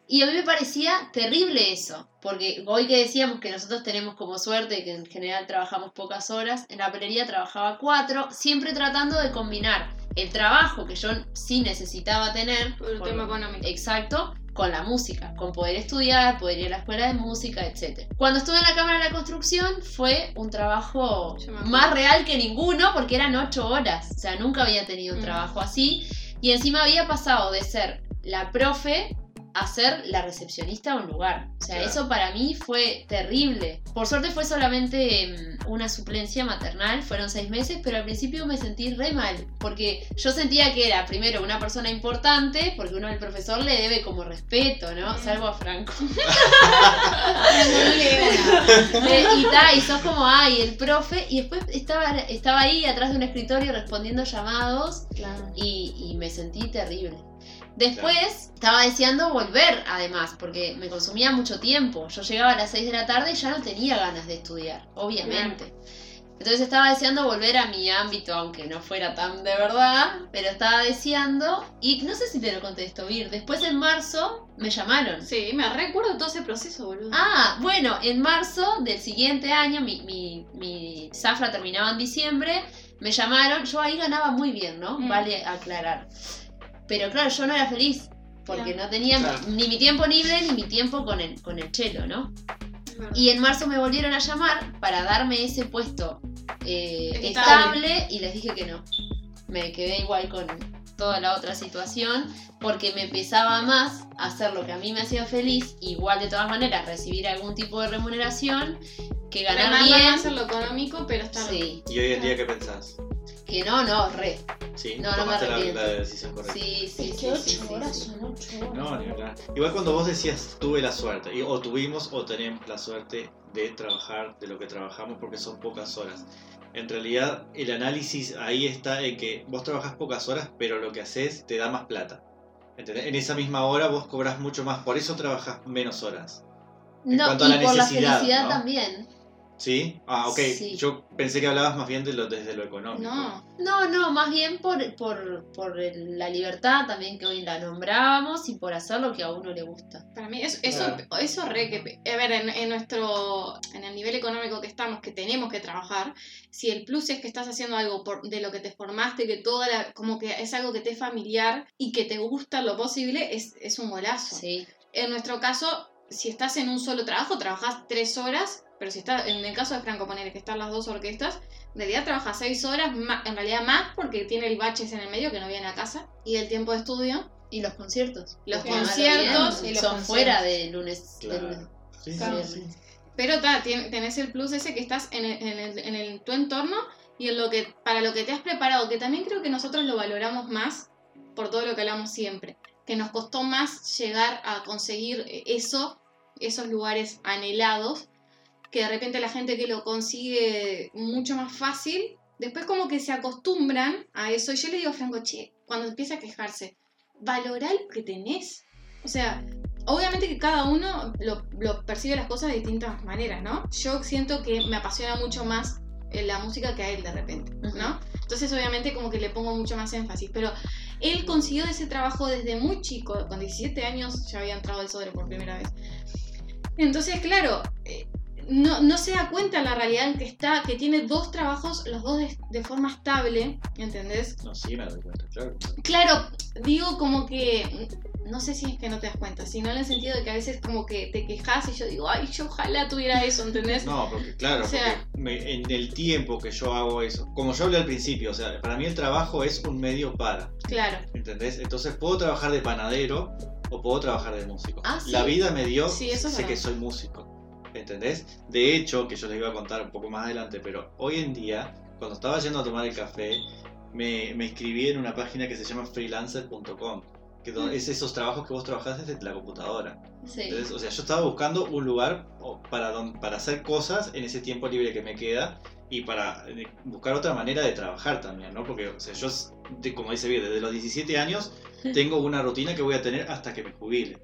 Y a mí me parecía terrible eso, porque hoy que decíamos que nosotros tenemos como suerte que en general trabajamos pocas horas, en la pelería trabajaba 4, siempre tratando de combinar el trabajo que yo sí necesitaba tener, Por el tema económico. Exacto, con la música, con poder estudiar, poder ir a la escuela de música, etc. Cuando estuve en la Cámara de la Construcción fue un trabajo más real que ninguno porque eran ocho horas, o sea, nunca había tenido un Mm. trabajo así y encima había pasado de ser la profe a ser la recepcionista de un lugar. O sea, Claro. eso para mí fue terrible. Por suerte fue solamente mm, una suplencia maternal, fueron seis meses, pero al principio me sentí re mal, porque yo sentía que era primero una persona importante, porque uno al profesor le debe como respeto, ¿no? Salvo a Franco. Eh, y ta, y sos como, ay, el profe, y después estaba, estaba ahí atrás de un escritorio respondiendo llamados Claro. y, y me sentí terrible. Después estaba deseando volver, además, porque me consumía mucho tiempo. Yo llegaba a las 6 de la tarde y ya no tenía ganas de estudiar, obviamente. Entonces estaba deseando volver a mi ámbito, aunque no fuera tan de verdad, pero estaba deseando, y no sé si te lo conté esto, Vir, después en marzo me llamaron. Sí, me recuerdo todo ese proceso, boludo. Ah, bueno, en marzo del siguiente año, mi, mi, mi zafra terminaba en diciembre, me llamaron, yo ahí ganaba muy bien, ¿no? Mm. Vale aclarar. Pero claro, yo no era feliz, porque Claro. no tenía Claro. ni mi tiempo libre ni mi tiempo con el, con el chelo, ¿no? Y en marzo me volvieron a llamar para darme ese puesto eh, Estable. estable y les dije que no. Me quedé igual con toda la otra situación porque me pesaba más hacer lo que a mí me hacía feliz, igual de todas maneras recibir algún tipo de remuneración que ganar bien. hacer lo económico, pero está Sí, ¿Y hoy en día qué pensás? Que no, no, re. ¿Sí? No, no me ¿Tomaste la- arrepiento. la, decisión correcta? Sí, sí, Es sí. que 8 sí, sí, horas sí. son 8 horas. No, ni hablar. Igual cuando vos decías tuve la suerte, y- o tuvimos o tenemos la suerte de trabajar de lo que trabajamos porque son pocas horas. En realidad el análisis ahí está en que vos trabajas pocas horas, pero lo que haces te da más plata. ¿Entendés? En esa misma hora vos cobras mucho más, por eso trabajas menos horas. En No, cuanto a y la por la necesidad, felicidad ¿no? también. ¿Sí? Ah, ok. Sí. Yo pensé que hablabas más bien de lo, desde lo económico. No, No, no, más bien por, por, por la libertad también que hoy la nombrábamos y por hacer lo que a uno le gusta. para mí eso, eso, Claro. eso re que... A ver, en, en nuestro... En el nivel económico que estamos, que tenemos que trabajar, si el plus es que estás haciendo algo por, de lo que te formaste, que toda la... Como que es algo que te es familiar y que te gusta lo posible, es, es un golazo. Sí. En nuestro caso, si estás en un solo trabajo, trabajas tres horas, pero si estás, en el caso de Franco, poner que están las dos orquestas, en realidad trabajas seis horas, en realidad más, porque tiene el baches en el medio que no viene a casa, y el tiempo de estudio. Y los conciertos. Los conciertos bien, y los son conciertos. fuera de lunes. de Claro. lunes. Sí, Claro. sí. Pero ta, tenés el plus ese que estás en el, en el- en el- tu entorno y en lo que, para lo que te has preparado, que también creo que nosotros lo valoramos más por todo lo que hablamos siempre, que nos costó más llegar a conseguir eso, esos lugares anhelados, que de repente la gente que lo consigue mucho más fácil, después como que se acostumbran a eso. Y yo le digo a Franco, che, cuando empieza a quejarse, valorar lo que tenés. O sea, obviamente que cada uno lo, lo percibe las cosas de distintas maneras, ¿no? Yo siento que me apasiona mucho más eh, la música que a él de repente, ¿no? Entonces obviamente como que le pongo mucho más énfasis, pero él consiguió ese trabajo desde muy chico, con 17 años ya había entrado al sobre por primera vez. Entonces, claro, eh, no, no se da cuenta en la realidad en que está, que tiene dos trabajos, los dos de, de forma estable, ¿entendés? No, sí, me doy cuenta, claro. Claro, digo como que, no sé si es que no te das cuenta, sino en el sentido de que a veces como que te quejas y yo digo, ay, yo ojalá tuviera eso, ¿entendés? No, porque claro, O sea- porque me- en el tiempo que yo hago eso, como yo hablé al principio, o sea, para mí el trabajo es un medio para, Claro, ¿entendés? Entonces puedo trabajar de panadero o puedo trabajar de músico. Ah, ¿sí? La vida me dio, Sí, eso es sé verdad. que soy músico, ¿entendés? De hecho, que yo les iba a contar un poco más adelante, pero hoy en día, cuando estaba yendo a tomar el café, me, me inscribí en una página que se llama freelancer.com, que es esos trabajos que vos trabajás desde la computadora. Sí. Entonces, o sea, yo estaba buscando un lugar para, don- para hacer cosas en ese tiempo libre que me queda y para eh, buscar otra manera de trabajar también, ¿no? Porque, o sea, yo, como dice bien, desde los 17 años tengo una rutina que voy a tener hasta que me jubile.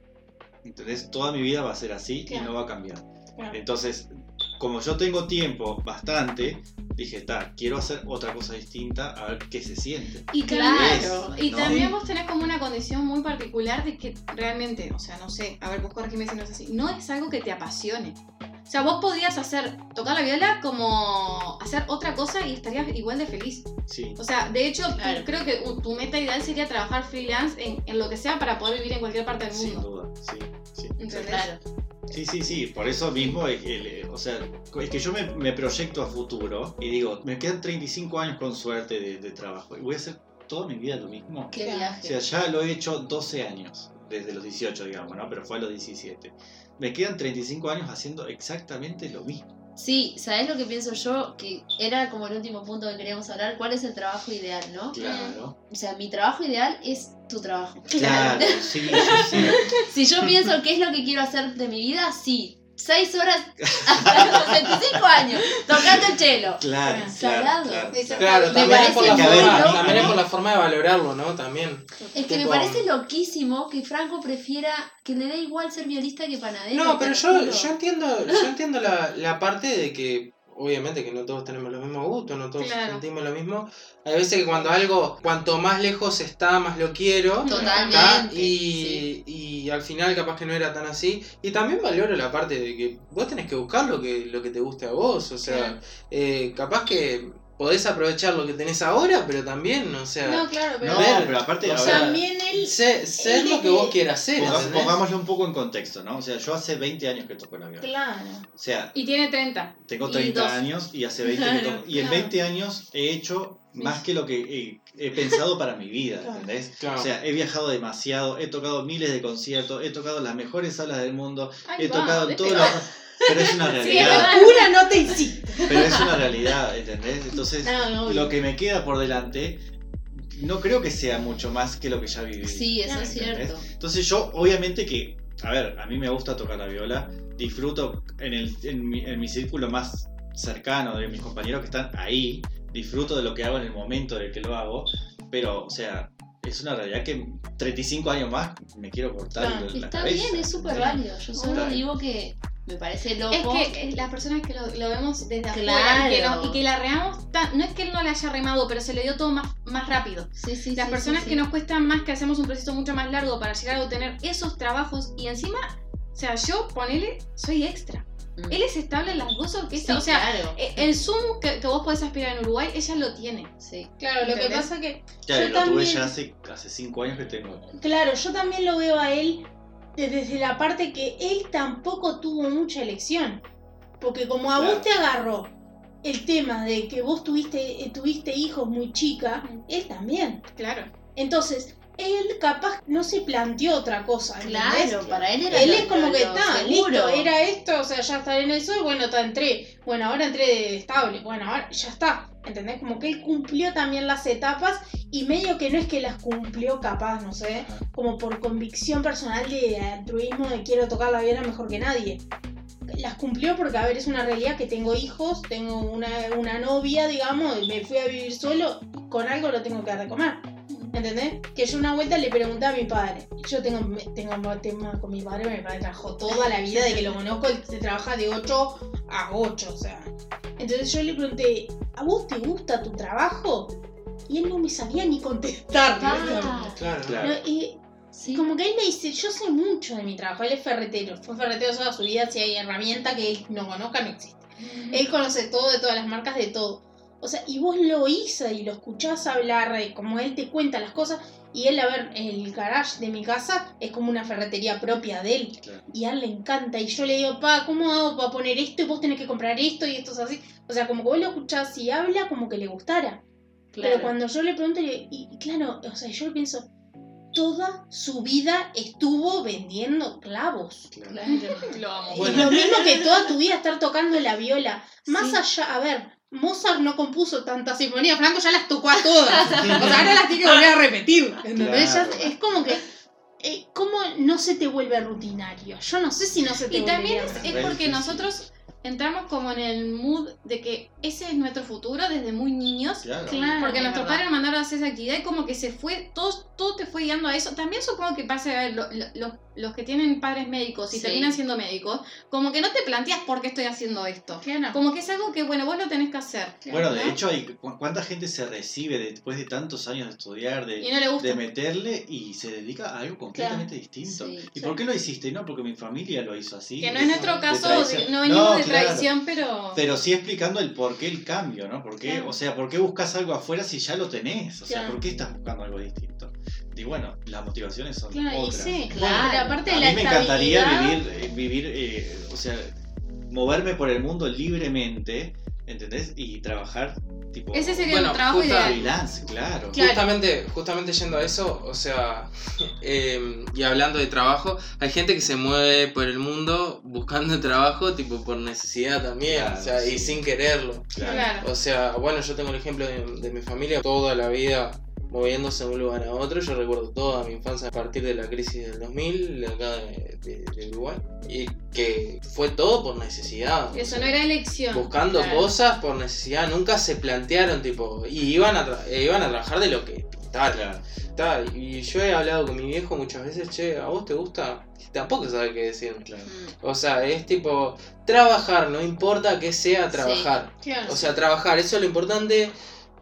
¿Entendés? Toda mi vida va a ser así y no va a cambiar. Claro. Entonces, como yo tengo tiempo bastante, dije, está, quiero hacer otra cosa distinta a ver qué se siente. y Claro. y ¿no? también vos tenés como una condición muy particular de que realmente, o sea, no sé, a ver, vos corregime si no es así, no es algo que te apasione. O sea, vos podrías hacer, tocar la viola como hacer otra cosa y estarías igual de feliz. Sí. O sea, de hecho, tú- Claro. creo que u- tu meta ideal sería trabajar freelance en, en lo que sea para poder vivir en cualquier parte del Sin mundo. duda, sí, sí. ¿Entendés? Claro. Sí, sí, sí, por eso mismo, el- el- o sea, es que yo me, me proyecto a futuro y digo, me quedan 35 años con suerte de, de trabajo y voy a hacer toda mi vida lo mismo. Qué Claro. O viaje. sea, ya lo he hecho 12 años desde los 18, digamos, ¿no? Pero fue a los 17. Me quedan 35 años haciendo exactamente lo mismo. Sí, ¿sabés lo que pienso yo? Que era como el último punto que queríamos hablar. ¿Cuál es el trabajo ideal, no? Claro. O sea, mi trabajo ideal es tu trabajo. Claro, sí, yo sé. Si yo pienso qué es lo que quiero hacer de mi vida, sí. Seis horas hasta los 25 años, tocando el chelo. Claro, claro, Salado. claro. Claro, Me también es, por la parece forma, también es por la forma de valorarlo, ¿no? También. Es que me parece loquísimo que Franco prefiera que le dé igual ser violista que panadero. No, pero yo, yo entiendo, yo entiendo la, la parte de que obviamente que no todos tenemos los mismos gustos, no todos Claro. sentimos lo mismo. Hay veces que cuando algo, cuanto más lejos está, más lo quiero. Totalmente. Y, y al final capaz que no era tan así. Y también valoro la parte de que vos tenés que buscar lo que, lo que te guste a vos. O sea, Claro. eh, capaz que podés aprovechar lo que tenés ahora, pero también, o sea, No, claro, pero No, Ver, pero aparte, o a sea, también él. sé- ser él lo que de- vos quieras ser. pongámosle un poco en contexto, ¿no? O sea, yo hace 20 años que toco la viola. Claro. O sea, Y tiene 30. tengo Y 30 dos. años y hace 20 que toco. Y en Claro. 20 años he hecho más que lo que he, he pensado para mi vida, Claro. ¿entendés? Claro. O sea, he viajado demasiado, he tocado miles de conciertos, he tocado las mejores salas del mundo, Ay, he va, tocado vete. todas las... Pero es una Sí, realidad. verdad. Pura no te insiste. pero es una realidad, ¿entendés? Entonces, No, no, obvio. lo que me queda por delante no creo que sea mucho más que lo que ya viví. Sí, eso es cierto. Entonces yo, obviamente que, a ver, a mí me gusta tocar la viola, disfruto en, el, en, mi, en mi círculo más cercano de mis compañeros que están ahí, disfruto de lo que hago en el momento en el que lo hago, pero, o sea, es una realidad que 35 años más me quiero cortar Claro, la Está cabeza, bien, es súper válido. Yo solo digo que me parece loco. Es que eh, las personas que lo, lo vemos desde afuera Claro. y que, y que la reamos, tan- no es que él no le haya remado, pero se le dio todo más, más rápido. Sí, sí, Las sí, personas sí, que sí. nos cuestan más, que hacemos un proceso mucho más largo para llegar a obtener esos trabajos y encima, o sea, yo, ponele, soy extra. Mm. Él es estable en las dos orquestas, Sí, o sea, claro. eh, el Zoom que, que vos podés aspirar en Uruguay, ella lo tiene. Sí. Claro, lo que pasa que. Ya, yo lo tuve también- ya hace, hace 5 años que tengo. Claro, yo también lo veo a él desde la parte que él tampoco tuvo mucha elección. Porque como a Claro. vos te agarró el tema de que vos tuviste, eh, tuviste hijos muy chica, él también. Claro. Entonces, él capaz no se planteó otra cosa. ¿entendés? Claro, para él era Él lo- es como lo- que está, listo, era esto, o sea, ya está en eso, y bueno, está, entré. Bueno, ahora entré de estable, bueno, ahora ya está. ¿Entendés? Como que él cumplió también las etapas y medio que no es que las cumplió capaz, no sé, como por convicción personal de altruismo de quiero tocar la viola mejor que nadie. Las cumplió porque, a ver, es una realidad que tengo hijos, tengo una, una novia, digamos, y me fui a vivir solo, con algo lo tengo que dar de comer. ¿Entendés? Que yo una vuelta le pregunté a mi padre. Yo tengo, tengo un tema con mi padre, mi padre trabajó toda la vida de que lo conozco, él se trabaja de 8 a 8, o sea. Entonces yo le pregunté, ¿a vos te gusta tu trabajo? Y él no me sabía ni contestar. Ah, Claro. Claro. No, y sí. como que él me dice, yo sé mucho de mi trabajo, él es ferretero, fue ferretero toda su vida, si hay herramienta que él no conozca, no existe. Él conoce todo de todas las marcas, de todo. O sea, y vos lo oís y lo escuchás hablar, como él te cuenta las cosas, y él, a ver, el garage de mi casa es como una ferretería propia de él, Claro. y a él le encanta, y yo le digo, pa, ¿cómo hago para poner esto? Y vos tenés que comprar esto, y esto es así. O sea, como que vos lo escuchás y habla como que le gustara. Claro. Pero cuando yo le pregunto, y, y claro, o sea, yo pienso, toda su vida estuvo vendiendo clavos. Claro. Claro. Lo amo. Bueno. Y lo mismo que toda tu vida estar tocando la viola. Más Sí. allá, a ver, Mozart no compuso tantas sinfonías, Franco ya las tocó a todas. o sea, ahora las tiene que volver a repetir. ¿entendés? Claro. Ya es como que, eh, ¿cómo no se te vuelve rutinario? Yo no sé si no se te Y también es, porque nosotros entramos como en el mood de que ese es nuestro futuro desde muy niños. Claro. Claro. Porque es nuestros padres mandaron a hacer esa actividad y como que se fue, todo, todo te fue guiando a eso. También supongo que pasa, a ver, lo- lo- los, los que tienen padres médicos y Sí. terminan siendo médicos, como que no te planteas por qué estoy haciendo esto. Claro. Como que es algo que, bueno, vos lo tenés que hacer. Bueno, de hecho, hay, cu- ¿cuánta gente se recibe después de tantos años de estudiar, de, Y no le gusta. de meterle y se dedica a algo completamente distinto? Sí, ¿Y sí. por qué lo hiciste? No, porque mi familia lo hizo así. Que no es nuestro caso, no venimos No, de claro. tradición, pero... Pero sí explicando el por qué el cambio, ¿no? ¿Por qué, Claro. O sea, ¿por qué buscas algo afuera si ya lo tenés? O sea, Claro. ¿por qué estás buscando algo distinto? Y bueno, las motivaciones son Claro, y sí, Claro. Pero aparte de A la mí me encantaría vivir, eh, vivir eh, o sea, moverme por el mundo libremente, ¿entendés? Y trabajar Tipo, Ese sería Bueno, un trabajo justa- ideal. claro. Claro. Justamente, justamente yendo a eso, o sea, eh, y hablando de trabajo, hay gente que se mueve por el mundo buscando trabajo, tipo por necesidad también, Claro, o sea, y sin quererlo. Claro. Claro. O sea, bueno, yo tengo el ejemplo de, de mi familia, toda la vida moviéndose de un lugar a otro. Yo recuerdo toda mi infancia a partir de la crisis del 2000, de acá de, de- de Uruguay, y que fue todo por necesidad. o Eso sea, no era elección. Buscando Claro. cosas por necesidad, nunca se plantearon, tipo, y iban a, tra- e iban a trabajar de lo que. Claro. Está, y yo he hablado con mi viejo muchas veces, che, ¿a vos te gusta? Y tampoco sabe qué decir. Claro. Mm. O sea, es tipo, trabajar, no importa que sea trabajar. Claro. O sea, trabajar, eso es lo importante,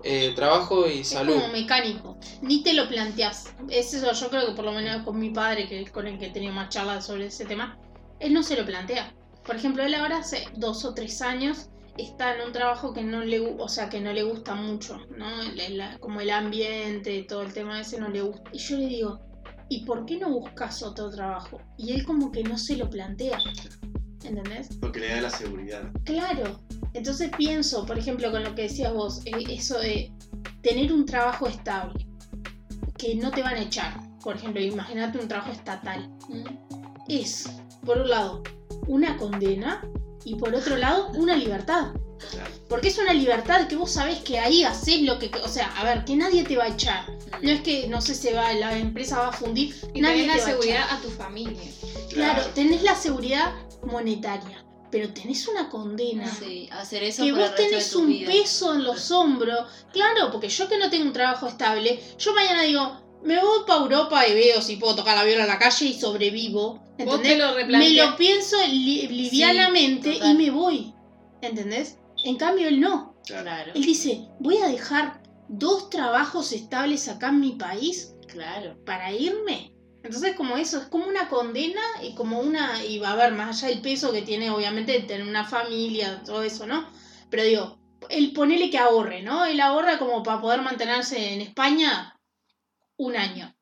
eh, trabajo y es salud. como mecánico. Ni te lo planteas. Es eso, yo creo que por lo menos con mi padre, que es con el que he tenido más charlas sobre ese tema, él no se lo plantea. Por ejemplo, él ahora hace dos o tres años está en un trabajo que no le, o sea, que no le gusta mucho, ¿no? El- el- como el ambiente, todo el tema ese no le gusta. Y yo le digo, ¿y por qué no buscas otro trabajo? Y él como que no se lo plantea. ¿Entendés? Porque le da la seguridad. Claro. Entonces pienso, por ejemplo, con lo que decías vos, eh, eso de tener un trabajo estable, que no te van a echar. Por ejemplo, imagínate un trabajo estatal. Es, por un lado, una condena y por otro lado, una libertad. Claro. Porque es una libertad que vos sabés que ahí haces lo que... O sea, a ver, que nadie te va a echar. No es que, no sé, se va, la empresa va a fundir. Y nadie tenés te la va a seguridad echar. a tu familia. Claro, tenés la seguridad monetaria, pero tenés una condena Sí, hacer eso que vos tenés tu un vida. peso en los hombros. Claro, porque yo que no tengo un trabajo estable, yo mañana digo, me voy para Europa y veo si puedo tocar la viola en la calle y sobrevivo. Vos te ¿Entendés? lo Me lo pienso li- livianamente y me voy. ¿Entendés? En cambio, él no. Claro. Claro, Él dice, voy a dejar dos trabajos estables acá en mi país claro. para irme. Entonces, como eso, es como una condena y como una. Y va a ver, más allá del peso que tiene, obviamente, de tener una familia, todo eso, ¿no? Pero digo, él ponele que ahorre, ¿no? Él ahorra como para poder mantenerse en España un año.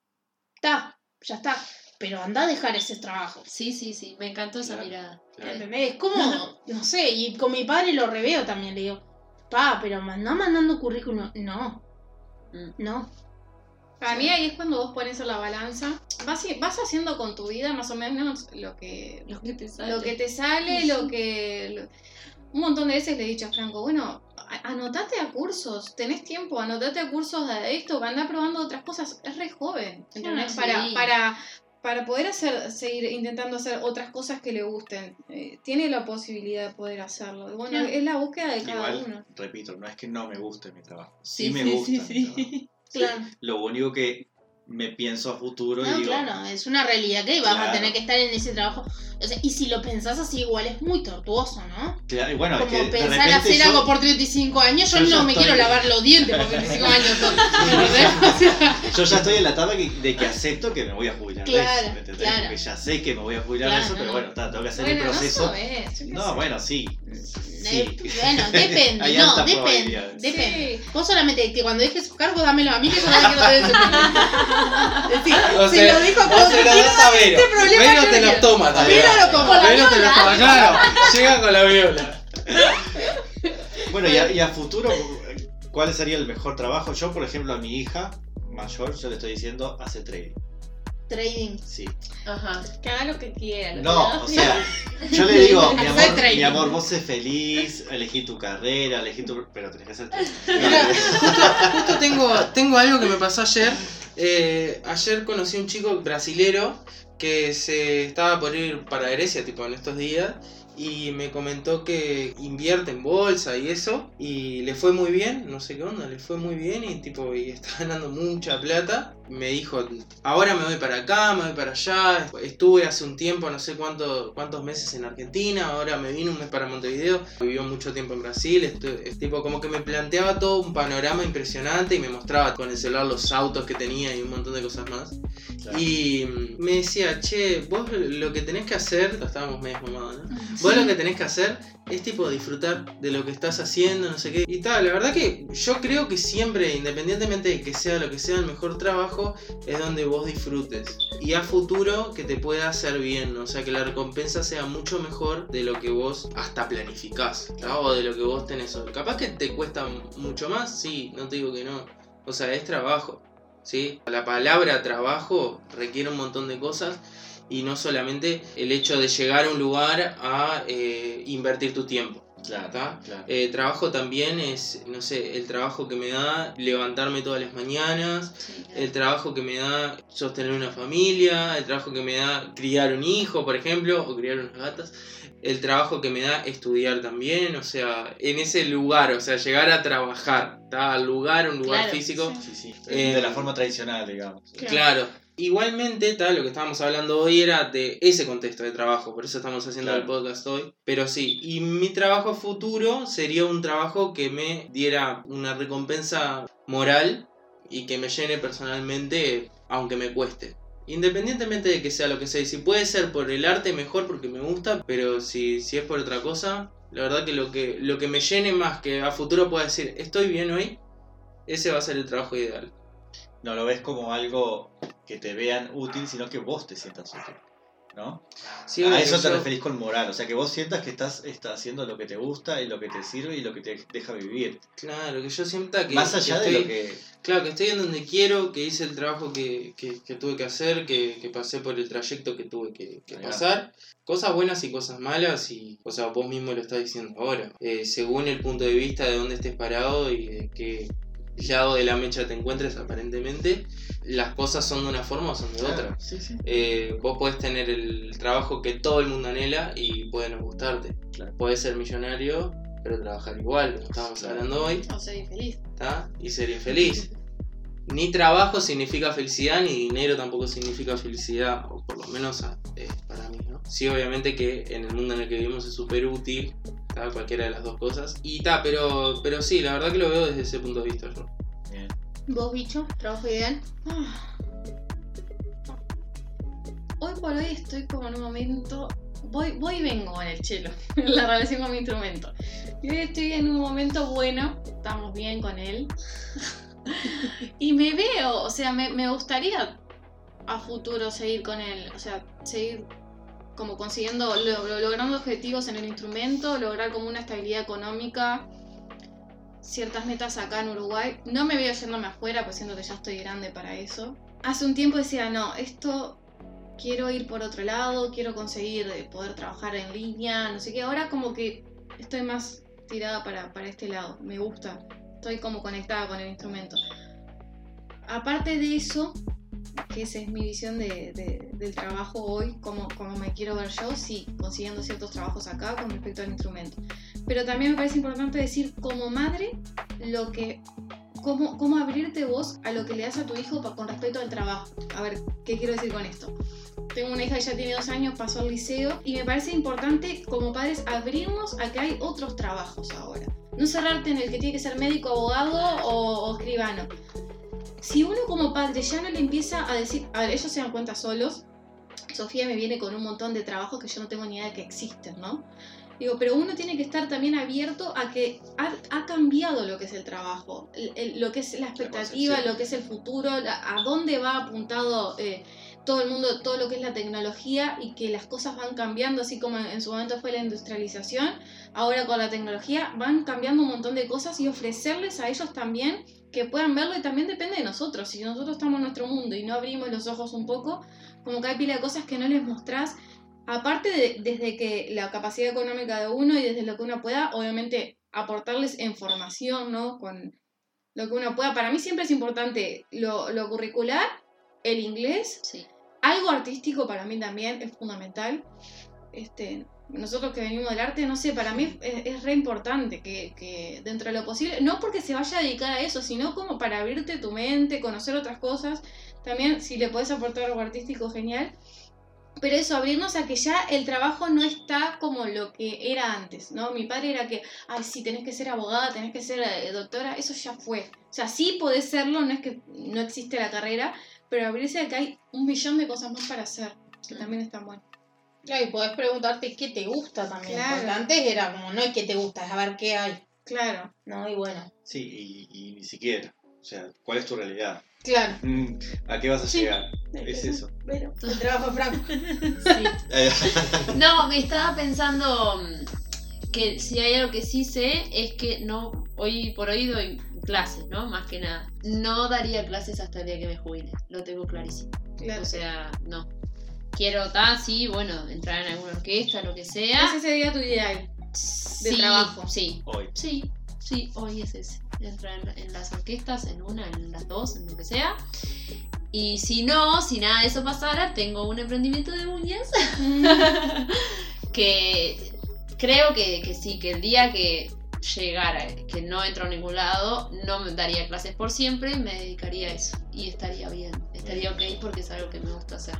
Está, ya está. Pero anda a dejar ese trabajo. Sí, sí, sí, me encantó esa Claro. mirada. Claro. ¿Entendés? Es como, no sé, y con mi padre lo reveo también, le digo, pa, pero no mandando currículum. No, Mm. no. Para mí ahí es cuando vos pones en la balanza. Vas, vas haciendo con tu vida más o menos lo que, Lo que te sale. lo que te sale, lo que... lo- Un montón de veces le he dicho a Franco, bueno, anotate a cursos, tenés tiempo, anotate a cursos de esto, anda probando otras cosas, es re joven, ¿entendés? Sí. Para, para, para poder hacer, seguir intentando hacer otras cosas que le gusten, eh, tiene la posibilidad de poder hacerlo. Bueno, Claro. es la búsqueda de cada Igual, uno. repito, no es que no me guste mi trabajo. Sí, Sí, me sí, gusta. sí, mi sí. trabajo. Claro. Lo único que me pienso a futuro y No, digo, claro, es una realidad que vas a tener que estar en ese trabajo. O sea, y si lo pensás así, igual es muy tortuoso, ¿no? claro, y bueno, es Como que pensar hacer yo- algo por 35 años, yo, no me estoy- quiero lavar los dientes por 35 años. ¿entendés? O sea, Yo ya estoy en la etapa de que acepto que me voy a jubilar de Claro, eso, ¿me entendés? claro. Porque ya sé que me voy a jubilar Claro, de eso, pero no. bueno, está, tengo que hacer Bueno, el proceso. No, sé. bueno, sí. Sí. bueno, depende, Hay no, depende, depende. Sí. Vos solamente que cuando dejes su cargo dámelo a mí, que yo no quiero tener ese problema. O se sea, lo dijo o con se lo das a Vero. este problema Vero te quiero. toma también. Vero lo la Vero te viola. toma, claro. Llega con la viola. Bueno, y a, y a futuro, ¿cuál sería el mejor trabajo? Yo, por ejemplo, a mi hija mayor, yo le estoy diciendo, hace trading. Trading. Sí. Ajá. Que haga lo que quiera. lo No, que o sea, yo le digo, mi amor, mi amor, vos sé feliz, elegí tu carrera, elegí tu... Pero tenés que hacer trading. Mira, justo, justo tengo, tengo algo que me pasó ayer. Eh, ayer conocí a un chico brasilero que se estaba por ir para Grecia, tipo en estos días, y me comentó que invierte en bolsa y eso, y le fue muy bien, no sé qué onda, le fue muy bien y tipo, y está ganando mucha plata. Me dijo, ahora me voy para acá, me voy para allá, estuve hace un tiempo, no sé cuánto, cuántos meses en Argentina, ahora me vine un mes para Montevideo, vivió mucho tiempo en Brasil, es tipo como que me planteaba todo un panorama impresionante y me mostraba con el celular los autos que tenía y un montón de cosas más. Claro. Y me decía che, vos lo que tenés que hacer, estábamos medio fumados, ¿no? Vos lo que tenés que hacer es tipo disfrutar de lo que estás haciendo, no sé qué. Y tal, la verdad que yo creo que siempre, independientemente de que sea lo que sea el mejor trabajo, es donde vos disfrutes. Y a futuro que te pueda hacer bien, o sea, que la recompensa sea mucho mejor de lo que vos hasta planificás, ¿no? o de lo que vos tenés hoy. Capaz que te cuesta mucho más, sí, no te digo que no. O sea, es trabajo, ¿sí? La palabra trabajo requiere un montón de cosas y no solamente el hecho de llegar a un lugar a eh, invertir tu tiempo. Claro, ¿Está? claro. Eh, trabajo también es, no sé, el trabajo que me da levantarme todas las mañanas, Sí, claro. el trabajo que me da sostener una familia, el trabajo que me da criar un hijo, por ejemplo, o criar unas gatas, el trabajo que me da estudiar también, o sea, en ese lugar, o sea, llegar a trabajar, ¿tá? al lugar, un lugar Claro, físico. Sí, sí. Eh, de la forma tradicional, digamos. Claro. Igualmente, tal, lo que estábamos hablando hoy era de ese contexto de trabajo, por eso estamos haciendo Claro. el podcast hoy. Pero sí, y mi trabajo futuro sería un trabajo que me diera una recompensa moral y que me llene personalmente, aunque me cueste. Independientemente de que sea lo que sea, y si puede ser por el arte, mejor porque me gusta, pero si, si es por otra cosa, la verdad que lo, que lo que me llene más, que a futuro pueda decir, estoy bien hoy, ese va a ser el trabajo ideal. No lo ves como algo que te vean útil, sino que vos te sientas útil. ¿No? Sí, a eso te referís con moral, o sea que vos sientas que estás, estás haciendo lo que te gusta y lo que te sirve y lo que te deja vivir. Claro, que yo sienta que. Más allá que de lo que. Claro, que estoy en donde quiero, que hice el trabajo que, que- que tuve que hacer, que, que pasé por el trayecto que tuve que, pasar. Cosas buenas y cosas malas, y, o sea, vos mismo lo estás diciendo ahora. Eh, según el punto de vista de dónde estés parado y de qué lado de la mecha te encuentres, aparentemente, las cosas son de una forma o son de otra. Sí, sí. Eh, vos podés tener el trabajo que todo el mundo anhela y puede no gustarte. Claro. Podés ser millonario, pero trabajar igual, como estábamos Claro. hablando hoy. O ser infeliz. ¿tá? y ser infeliz. Ni trabajo significa felicidad, ni dinero tampoco significa felicidad, o por lo menos eh, para mí, ¿no? Sí, obviamente que en el mundo en el que vivimos es súper útil, cualquiera de las dos cosas. Y ta, pero, pero sí, la verdad que lo veo desde ese punto de vista yo. Bien. ¿Vos, bicho? ¿Trabajo ideal? Ah. Hoy por hoy estoy como en un momento. Voy, voy y vengo en el chelo, en la relación con mi instrumento. Y hoy estoy en un momento bueno, estamos bien con él. y me veo, o sea, me, me gustaría a futuro seguir con él, o sea, seguir como consiguiendo, lo- lo- logrando objetivos en el instrumento, lograr como una estabilidad económica, ciertas metas acá en Uruguay. No me veo yéndome afuera, pues siento que ya estoy grande para eso. Hace un tiempo decía, no, esto quiero ir por otro lado, quiero conseguir eh, poder trabajar en línea, no sé qué. Ahora como que estoy más tirada para, para este lado, me gusta, estoy como conectada con el instrumento. Aparte de eso, que esa es mi visión de- de- del trabajo hoy, como, como me quiero ver yo, sí, consiguiendo ciertos trabajos acá con respecto al instrumento. Pero también me parece importante decir, como madre, lo que cómo, cómo abrirte vos a lo que le das a tu hijo con respecto al trabajo. A ver, ¿qué quiero decir con esto? Tengo una hija que ya tiene dos años, pasó al liceo y me parece importante como padres abrirnos a que hay otros trabajos ahora. No cerrarte en el que tiene que ser médico, abogado o, o escribano. Si uno como padre ya no le empieza a decir, a ver, ellos se dan cuenta solos, Sofía me viene con un montón de trabajos que yo no tengo ni idea de que existen, ¿no? Digo, pero uno tiene que estar también abierto a que ha, ha cambiado lo que es el trabajo, el- el- lo que es la expectativa, lo que es el futuro, la- a dónde va apuntado eh, todo el mundo, todo lo que es la tecnología y que las cosas van cambiando, así como en, su momento fue la industrialización, ahora con la tecnología van cambiando un montón de cosas y ofrecerles a ellos también que puedan verlo y también depende de nosotros. Si nosotros estamos en nuestro mundo y no abrimos los ojos un poco, como que hay pila de cosas que no les mostrás aparte de, desde que la capacidad económica de uno y desde lo que uno pueda, obviamente aportarles información, ¿no? Con lo que uno pueda. Para mí siempre es importante lo curricular, el inglés, Sí. algo artístico para mí también es fundamental. Este, nosotros que venimos del arte, no sé, para mí es, es re importante que, que dentro de lo posible, no porque se vaya a dedicar a eso, sino como para abrirte tu mente, conocer otras cosas. También si le puedes aportar algo artístico, genial. Pero eso, abrirnos a que ya el trabajo no está como lo que era antes, ¿no? Mi padre era que, ay, sí, tenés que ser abogada, tenés que ser eh, doctora, eso ya fue. O sea, sí podés serlo, no es que no existe la carrera, pero abrirse a que hay un millón de cosas más para hacer. que también están buenos. Claro, y podés preguntarte qué te gusta también. Claro. Porque antes era como, no es que te gusta, es a ver qué hay. Claro. ¿No? Y bueno. Sí, y, y ni siquiera. O sea, ¿cuál es tu realidad? Claro. Mm, ¿A qué vas a Sí. llegar? Es eso. Pero el trabajo franco. Sí. No, me estaba pensando mm, que si hay algo que sí sé es que no, hoy por hoy doy clases, ¿no? Más que nada. No daría clases hasta el día que me jubile, lo tengo clarísimo. claro. O sea, no. Quiero, ta, sí, bueno, entrar en alguna orquesta, lo que sea. Ese sería tu ideal. Sí, trabajo. Sí, Hoy. sí, sí, hoy es ese. Entrar en, en las orquestas, en una, en las dos, en lo que sea. Y si no, si nada de eso pasara, tengo un emprendimiento de uñas que creo que, que sí, que el día que llegara, que no entro a ningún lado, no me daría clases por siempre, me dedicaría a eso. Y estaría bien, estaría ok porque es algo que me gusta hacer.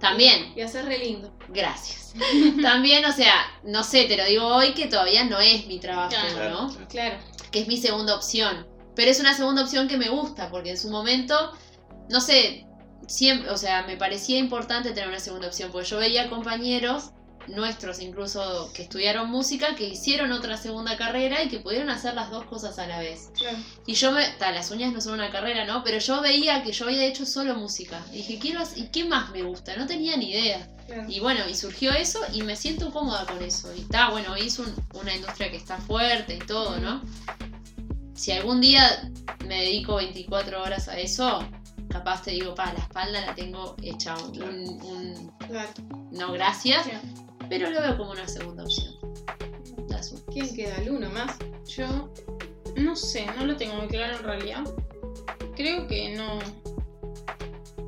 También, Y hacer re lindo. gracias. También, o sea, no sé, te lo digo hoy que todavía no es mi trabajo, Claro, ¿no? claro. Claro. que es mi segunda opción. Pero es una segunda opción que me gusta, porque en su momento, no sé, siempre, o sea, me parecía importante tener una segunda opción, porque yo veía compañeros nuestros incluso que estudiaron música, que hicieron otra segunda carrera y que pudieron hacer las dos cosas a la vez. Claro. Y yo me, ta, las uñas no son una carrera, ¿no? Pero yo veía que yo había hecho solo música. Y dije, quiero, ¿y qué más me gusta? No tenía ni idea. claro. Y bueno, y surgió eso y me siento cómoda con eso. Y está, bueno, hoy es un- una industria que está fuerte y todo, ¿no? Si algún día me dedico 24 horas a eso, capaz te digo, pa, la espalda la tengo hecha un, Claro. un- Claro. no gracias. Pero lo veo como una segunda opción. Las. ¿Quién queda? ¿El uno más? Yo no sé, no lo tengo muy claro en realidad. Creo que no.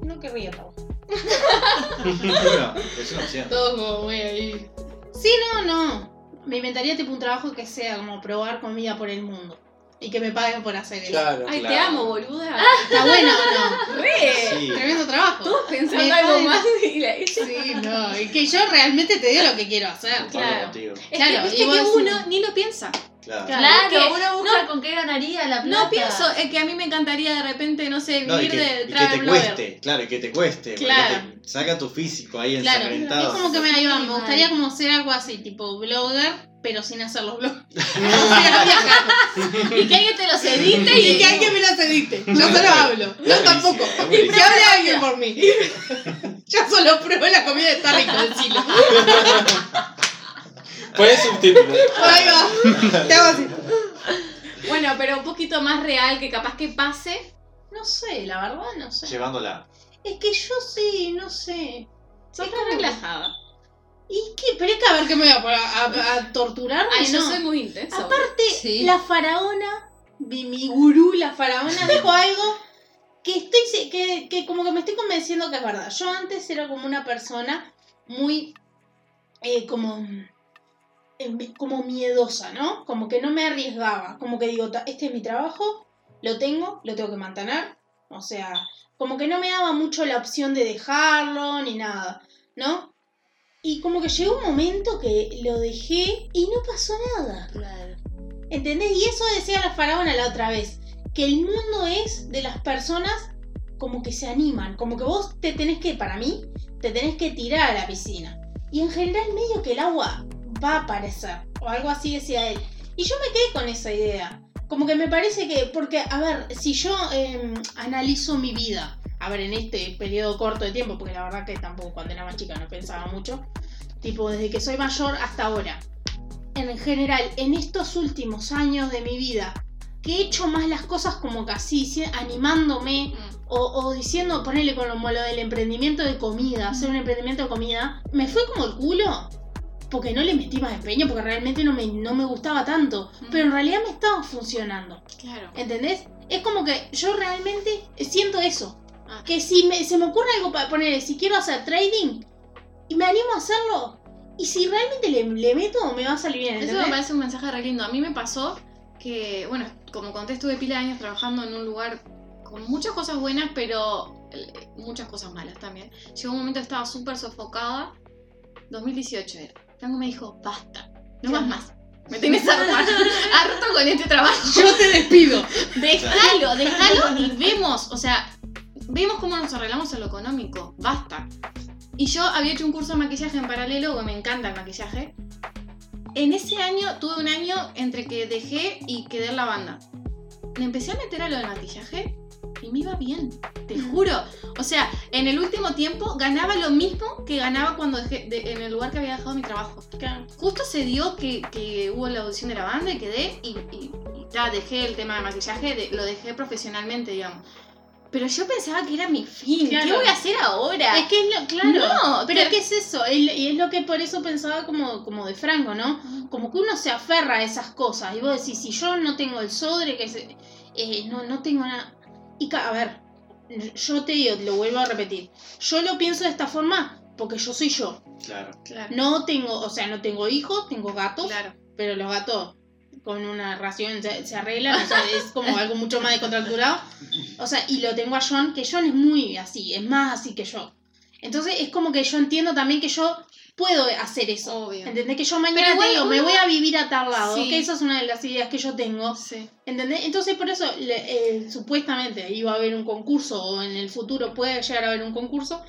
No querría trabajar. Bueno, es una opción. Todo como muy ahí. Sí, no, no. Me inventaría tipo un trabajo que sea como probar comida por el mundo. Y que me paguen por hacer eso. Claro, Ay, te claro. amo, boluda. ¿Está bueno o no? Re. Sí. Tremendo trabajo. Todos pensando Me algo más y la Sí, no. Y que yo realmente te digo lo que quiero hacer. Claro. contigo. Es Claro, que, viste uno ni lo piensa. Claro. Claro. Claro, que- uno busca con qué ganaría la plata. No pienso, es que a mí me encantaría de repente, no sé, No, y vivir que, de y que te blogger. cueste, claro, y que te cueste. Claro. te saca tu físico ahí Claro, ensangrentado. es como que me ayudan. Me gustaría como ser algo así, tipo blogger, pero sin hacer los blogs. Y que alguien te los edite y, Y que alguien me las edite. Yo solo hablo. No tampoco. buenísimo. Que hable alguien por mí. Yo solo pruebo la comida está rico del silo. Puedes subtítulo. Ahí va. Te hago así. Bueno, pero un poquito más real que capaz que pase. No sé, la verdad no sé. Llevándola. Es que yo sí, no sé. Sos Es tan como- relajada. ¿Y qué? Pero es que a ver qué me voy a poner a, a, a torturarme. Ay, yo no. soy muy intensa. Aparte, Sí. la faraona, mi, mi gurú, la faraona, dijo algo que estoy que, que como que me estoy convenciendo que es verdad. Yo antes era como una persona muy eh, como eh, como miedosa, ¿no? Como que no me arriesgaba, como que digo, "Ta- este es mi trabajo, lo tengo, lo tengo que mantener, o sea, como que no me daba mucho la opción de dejarlo ni nada, ¿no? Y como que llegó un momento que lo dejé y no pasó nada. Claro. ¿Entendés? Y eso decía la faraona la otra vez, que el mundo es de las personas como que se animan, como que vos te tenés que, para mí, te tenés que tirar a la piscina. Y en general medio que el agua va a aparecer, o algo así decía él. Y yo me quedé con esa idea. Como que me parece que, porque, a ver, si yo eh, analizo mi vida, a ver, en este periodo corto de tiempo, porque la verdad que tampoco cuando era más chica no pensaba mucho, tipo desde que soy mayor hasta ahora, en general, en estos últimos años de mi vida, que he hecho más las cosas como que así, si- animándome o, o diciendo, ponerle como lo del emprendimiento de comida, hacer un emprendimiento de comida, me fue como el culo. Porque no le metí más empeño, porque realmente no me, no me gustaba tanto. Pero en realidad me estaba funcionando. Claro. ¿Entendés? Es como que yo realmente siento eso. Ah. Que si me- se me ocurre algo para poner, si quiero hacer trading y me animo a hacerlo, y si realmente le, le meto, me va a salir bien. Eso me ¿entendés? parece un mensaje re lindo. A mí me pasó que, bueno, como conté, estuve pila de años trabajando en un lugar con muchas cosas buenas, pero eh, muchas cosas malas también. Llegó un momento que estaba súper sofocada. 2018 era. Tango me dijo, basta, no vas más. Me tenés harta, harto con este trabajo. Yo te despido. Déjalo, déjalo y vemos, o sea, vemos cómo nos arreglamos en lo económico. Basta. Y yo había hecho un curso de maquillaje en paralelo, que me encanta el maquillaje. En ese año tuve un año entre que dejé y quedé en la banda. Me empecé a meter a lo del maquillaje y me iba bien, te juro. O sea, en el último tiempo ganaba lo mismo que ganaba cuando dejé de- en el lugar que había dejado mi trabajo. Claro. Justo se dio que, que hubo la audición de la banda y quedé y, y, y ta, dejé el tema de maquillaje, de- lo dejé profesionalmente, digamos. Pero yo pensaba que era mi fin. ¿Qué voy a hacer ahora? Es que es lo, claro. No, pero ¿qué es eso? Y es lo que por eso pensaba como, como de Franco, ¿no? Como que uno se aferra a esas cosas. Y vos decís, si yo no tengo el sodre, que se- eh, no, no tengo nada. Y a ver, yo te digo, lo vuelvo a repetir. Yo lo pienso de esta forma porque yo soy yo. Claro. Claro. No tengo, o sea, no tengo hijos, tengo gatos, Claro. pero los gatos con una ración se, se arreglan, o sea, es como algo mucho más descontracturado. O sea, y lo tengo a John, que John es muy así, es más así que yo. Entonces es como que yo entiendo también que yo puedo hacer eso. Obvio. ¿Entendés? Que yo mañana Pero igual te digo, me voy a vivir a tal lado, Sí. que esa es una de las ideas que yo tengo. Sí. ¿Entendés? Entonces por eso le- eh, supuestamente iba a haber un concurso o en el futuro puede llegar a haber un concurso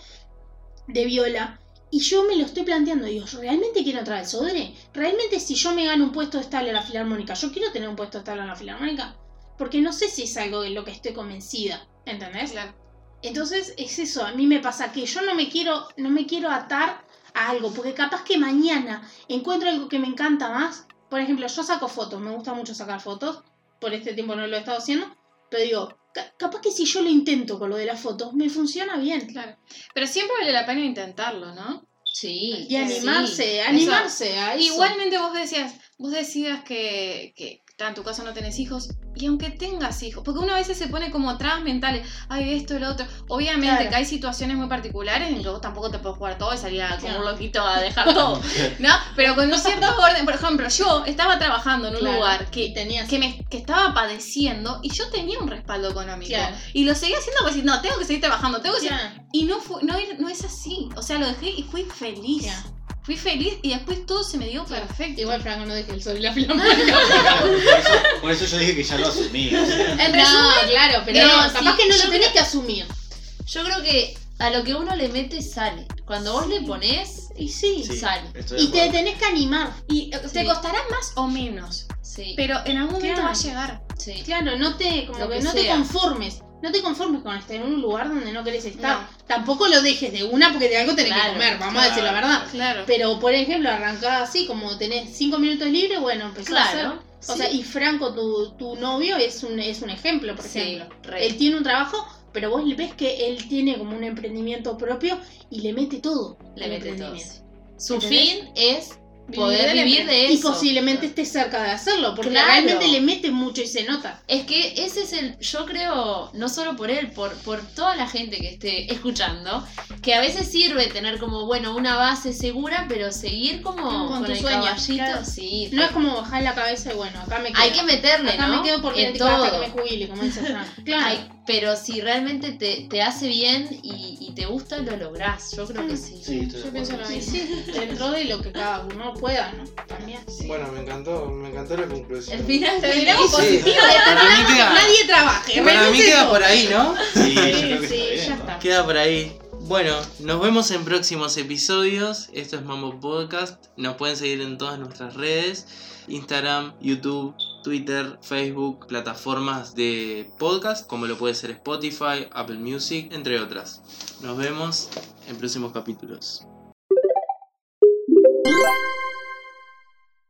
de viola. Y yo me lo estoy planteando, digo, ¿yo realmente quiero entrar al Sodre? ¿Realmente si yo me gano un puesto estable en la Filarmónica, yo quiero tener un puesto estable en la Filarmónica? Porque no sé si es algo de lo que estoy convencida, ¿entendés? Claro. Entonces es eso, a mí me pasa que yo no me quiero, no me quiero atar a algo, porque capaz que mañana encuentro algo que me encanta más. Por ejemplo, yo saco fotos, me gusta mucho sacar fotos, por este tiempo no lo he estado haciendo, pero digo, capaz que si yo lo intento con lo de las fotos, me funciona bien. Claro. Pero siempre vale la pena intentarlo, ¿no? Sí. Y animarse, sí. animarse a eso. Igualmente vos decías, vos decías que, que en tu caso no tenés hijos, y aunque tengas hijos, porque una vez se pone como trabas mentales, ay, esto lo otro. Obviamente Claro. que hay situaciones muy particulares en que vos tampoco te puedes jugar todo y salir a- como un loquito a dejar todo, ¿no? Pero con un cierto orden, por ejemplo, yo estaba trabajando en un Claro, lugar que, tenías que, me, que estaba padeciendo y yo tenía un respaldo económico. Claro. Y lo seguía haciendo porque no, tengo que seguir trabajando, tengo que seguir... Y no, fue, no, era- no es así. O sea, lo dejé y fui feliz. Fui feliz y después todo se me dio perfecto. Igual Franco no deje el sol y la Filarmónica. por, eso, por eso yo dije que ya lo asumí. o sea. En no, resumen, claro, pero no, no, capaz sí, que no lo tenés que asumir. Yo creo que a lo que uno le mete sale. Cuando vos le pones, Y sí. Sí, sale. estoy de Y te acuerdo. tenés que animar. y eh, te Sí. costará más o menos. Sí. Pero en algún momento Claro. va a llegar. sí. Claro, no te, como Lo que que no te sea. conformes. No te conformes con estar en un lugar donde no querés estar. No. Tampoco lo dejes de una porque de algo tenés Claro, que comer, vamos a decir la verdad. Claro. Pero, por ejemplo, arrancás así, como tenés cinco minutos libres, bueno, empezás a hacer. Claro. O sea, y Franco, tu, tu novio, es un, es un ejemplo, por Sí, ejemplo. re. Él tiene un trabajo, pero vos ves que él tiene como un emprendimiento propio y le mete todo. le mete todo. Su ¿Entendés? fin es Vivir poder del vivir de Y eso. posiblemente esté cerca de hacerlo, porque Claro. realmente le mete mucho y se nota. Es que ese es el, yo creo, no solo por él, por, por toda la gente que esté escuchando, que a veces sirve tener como, bueno, una base segura, pero seguir como Con con, el sueños, caballito, claro. sí. No es como bajar la cabeza y bueno, acá me quedo. Hay que meterle, acá ¿no? me quedo porque en todo. que me jubile, como dice. Claro. Ay, pero si realmente te, te hace bien y, y te gusta, lo lográs. Yo creo que sí. Sí, de Yo pienso lo Sí, mismo. sí, dentro de lo que cada uno pueda, ¿no? También. Bueno, me encantó, me encantó la conclusión. El final Terminamos Sí, positivo. para mí queda, Nadie trabaje. para mí queda todo. por ahí, ¿no? Sí, yo creo que Sí, está sí, bien, ya ¿no? está. Queda por ahí. Bueno, nos vemos en próximos episodios. Esto es Mambo Podcast. Nos pueden seguir en todas nuestras redes: Instagram, YouTube, Twitter, Facebook, plataformas de podcast, como lo puede ser Spotify, Apple Music, entre otras. Nos vemos en próximos capítulos.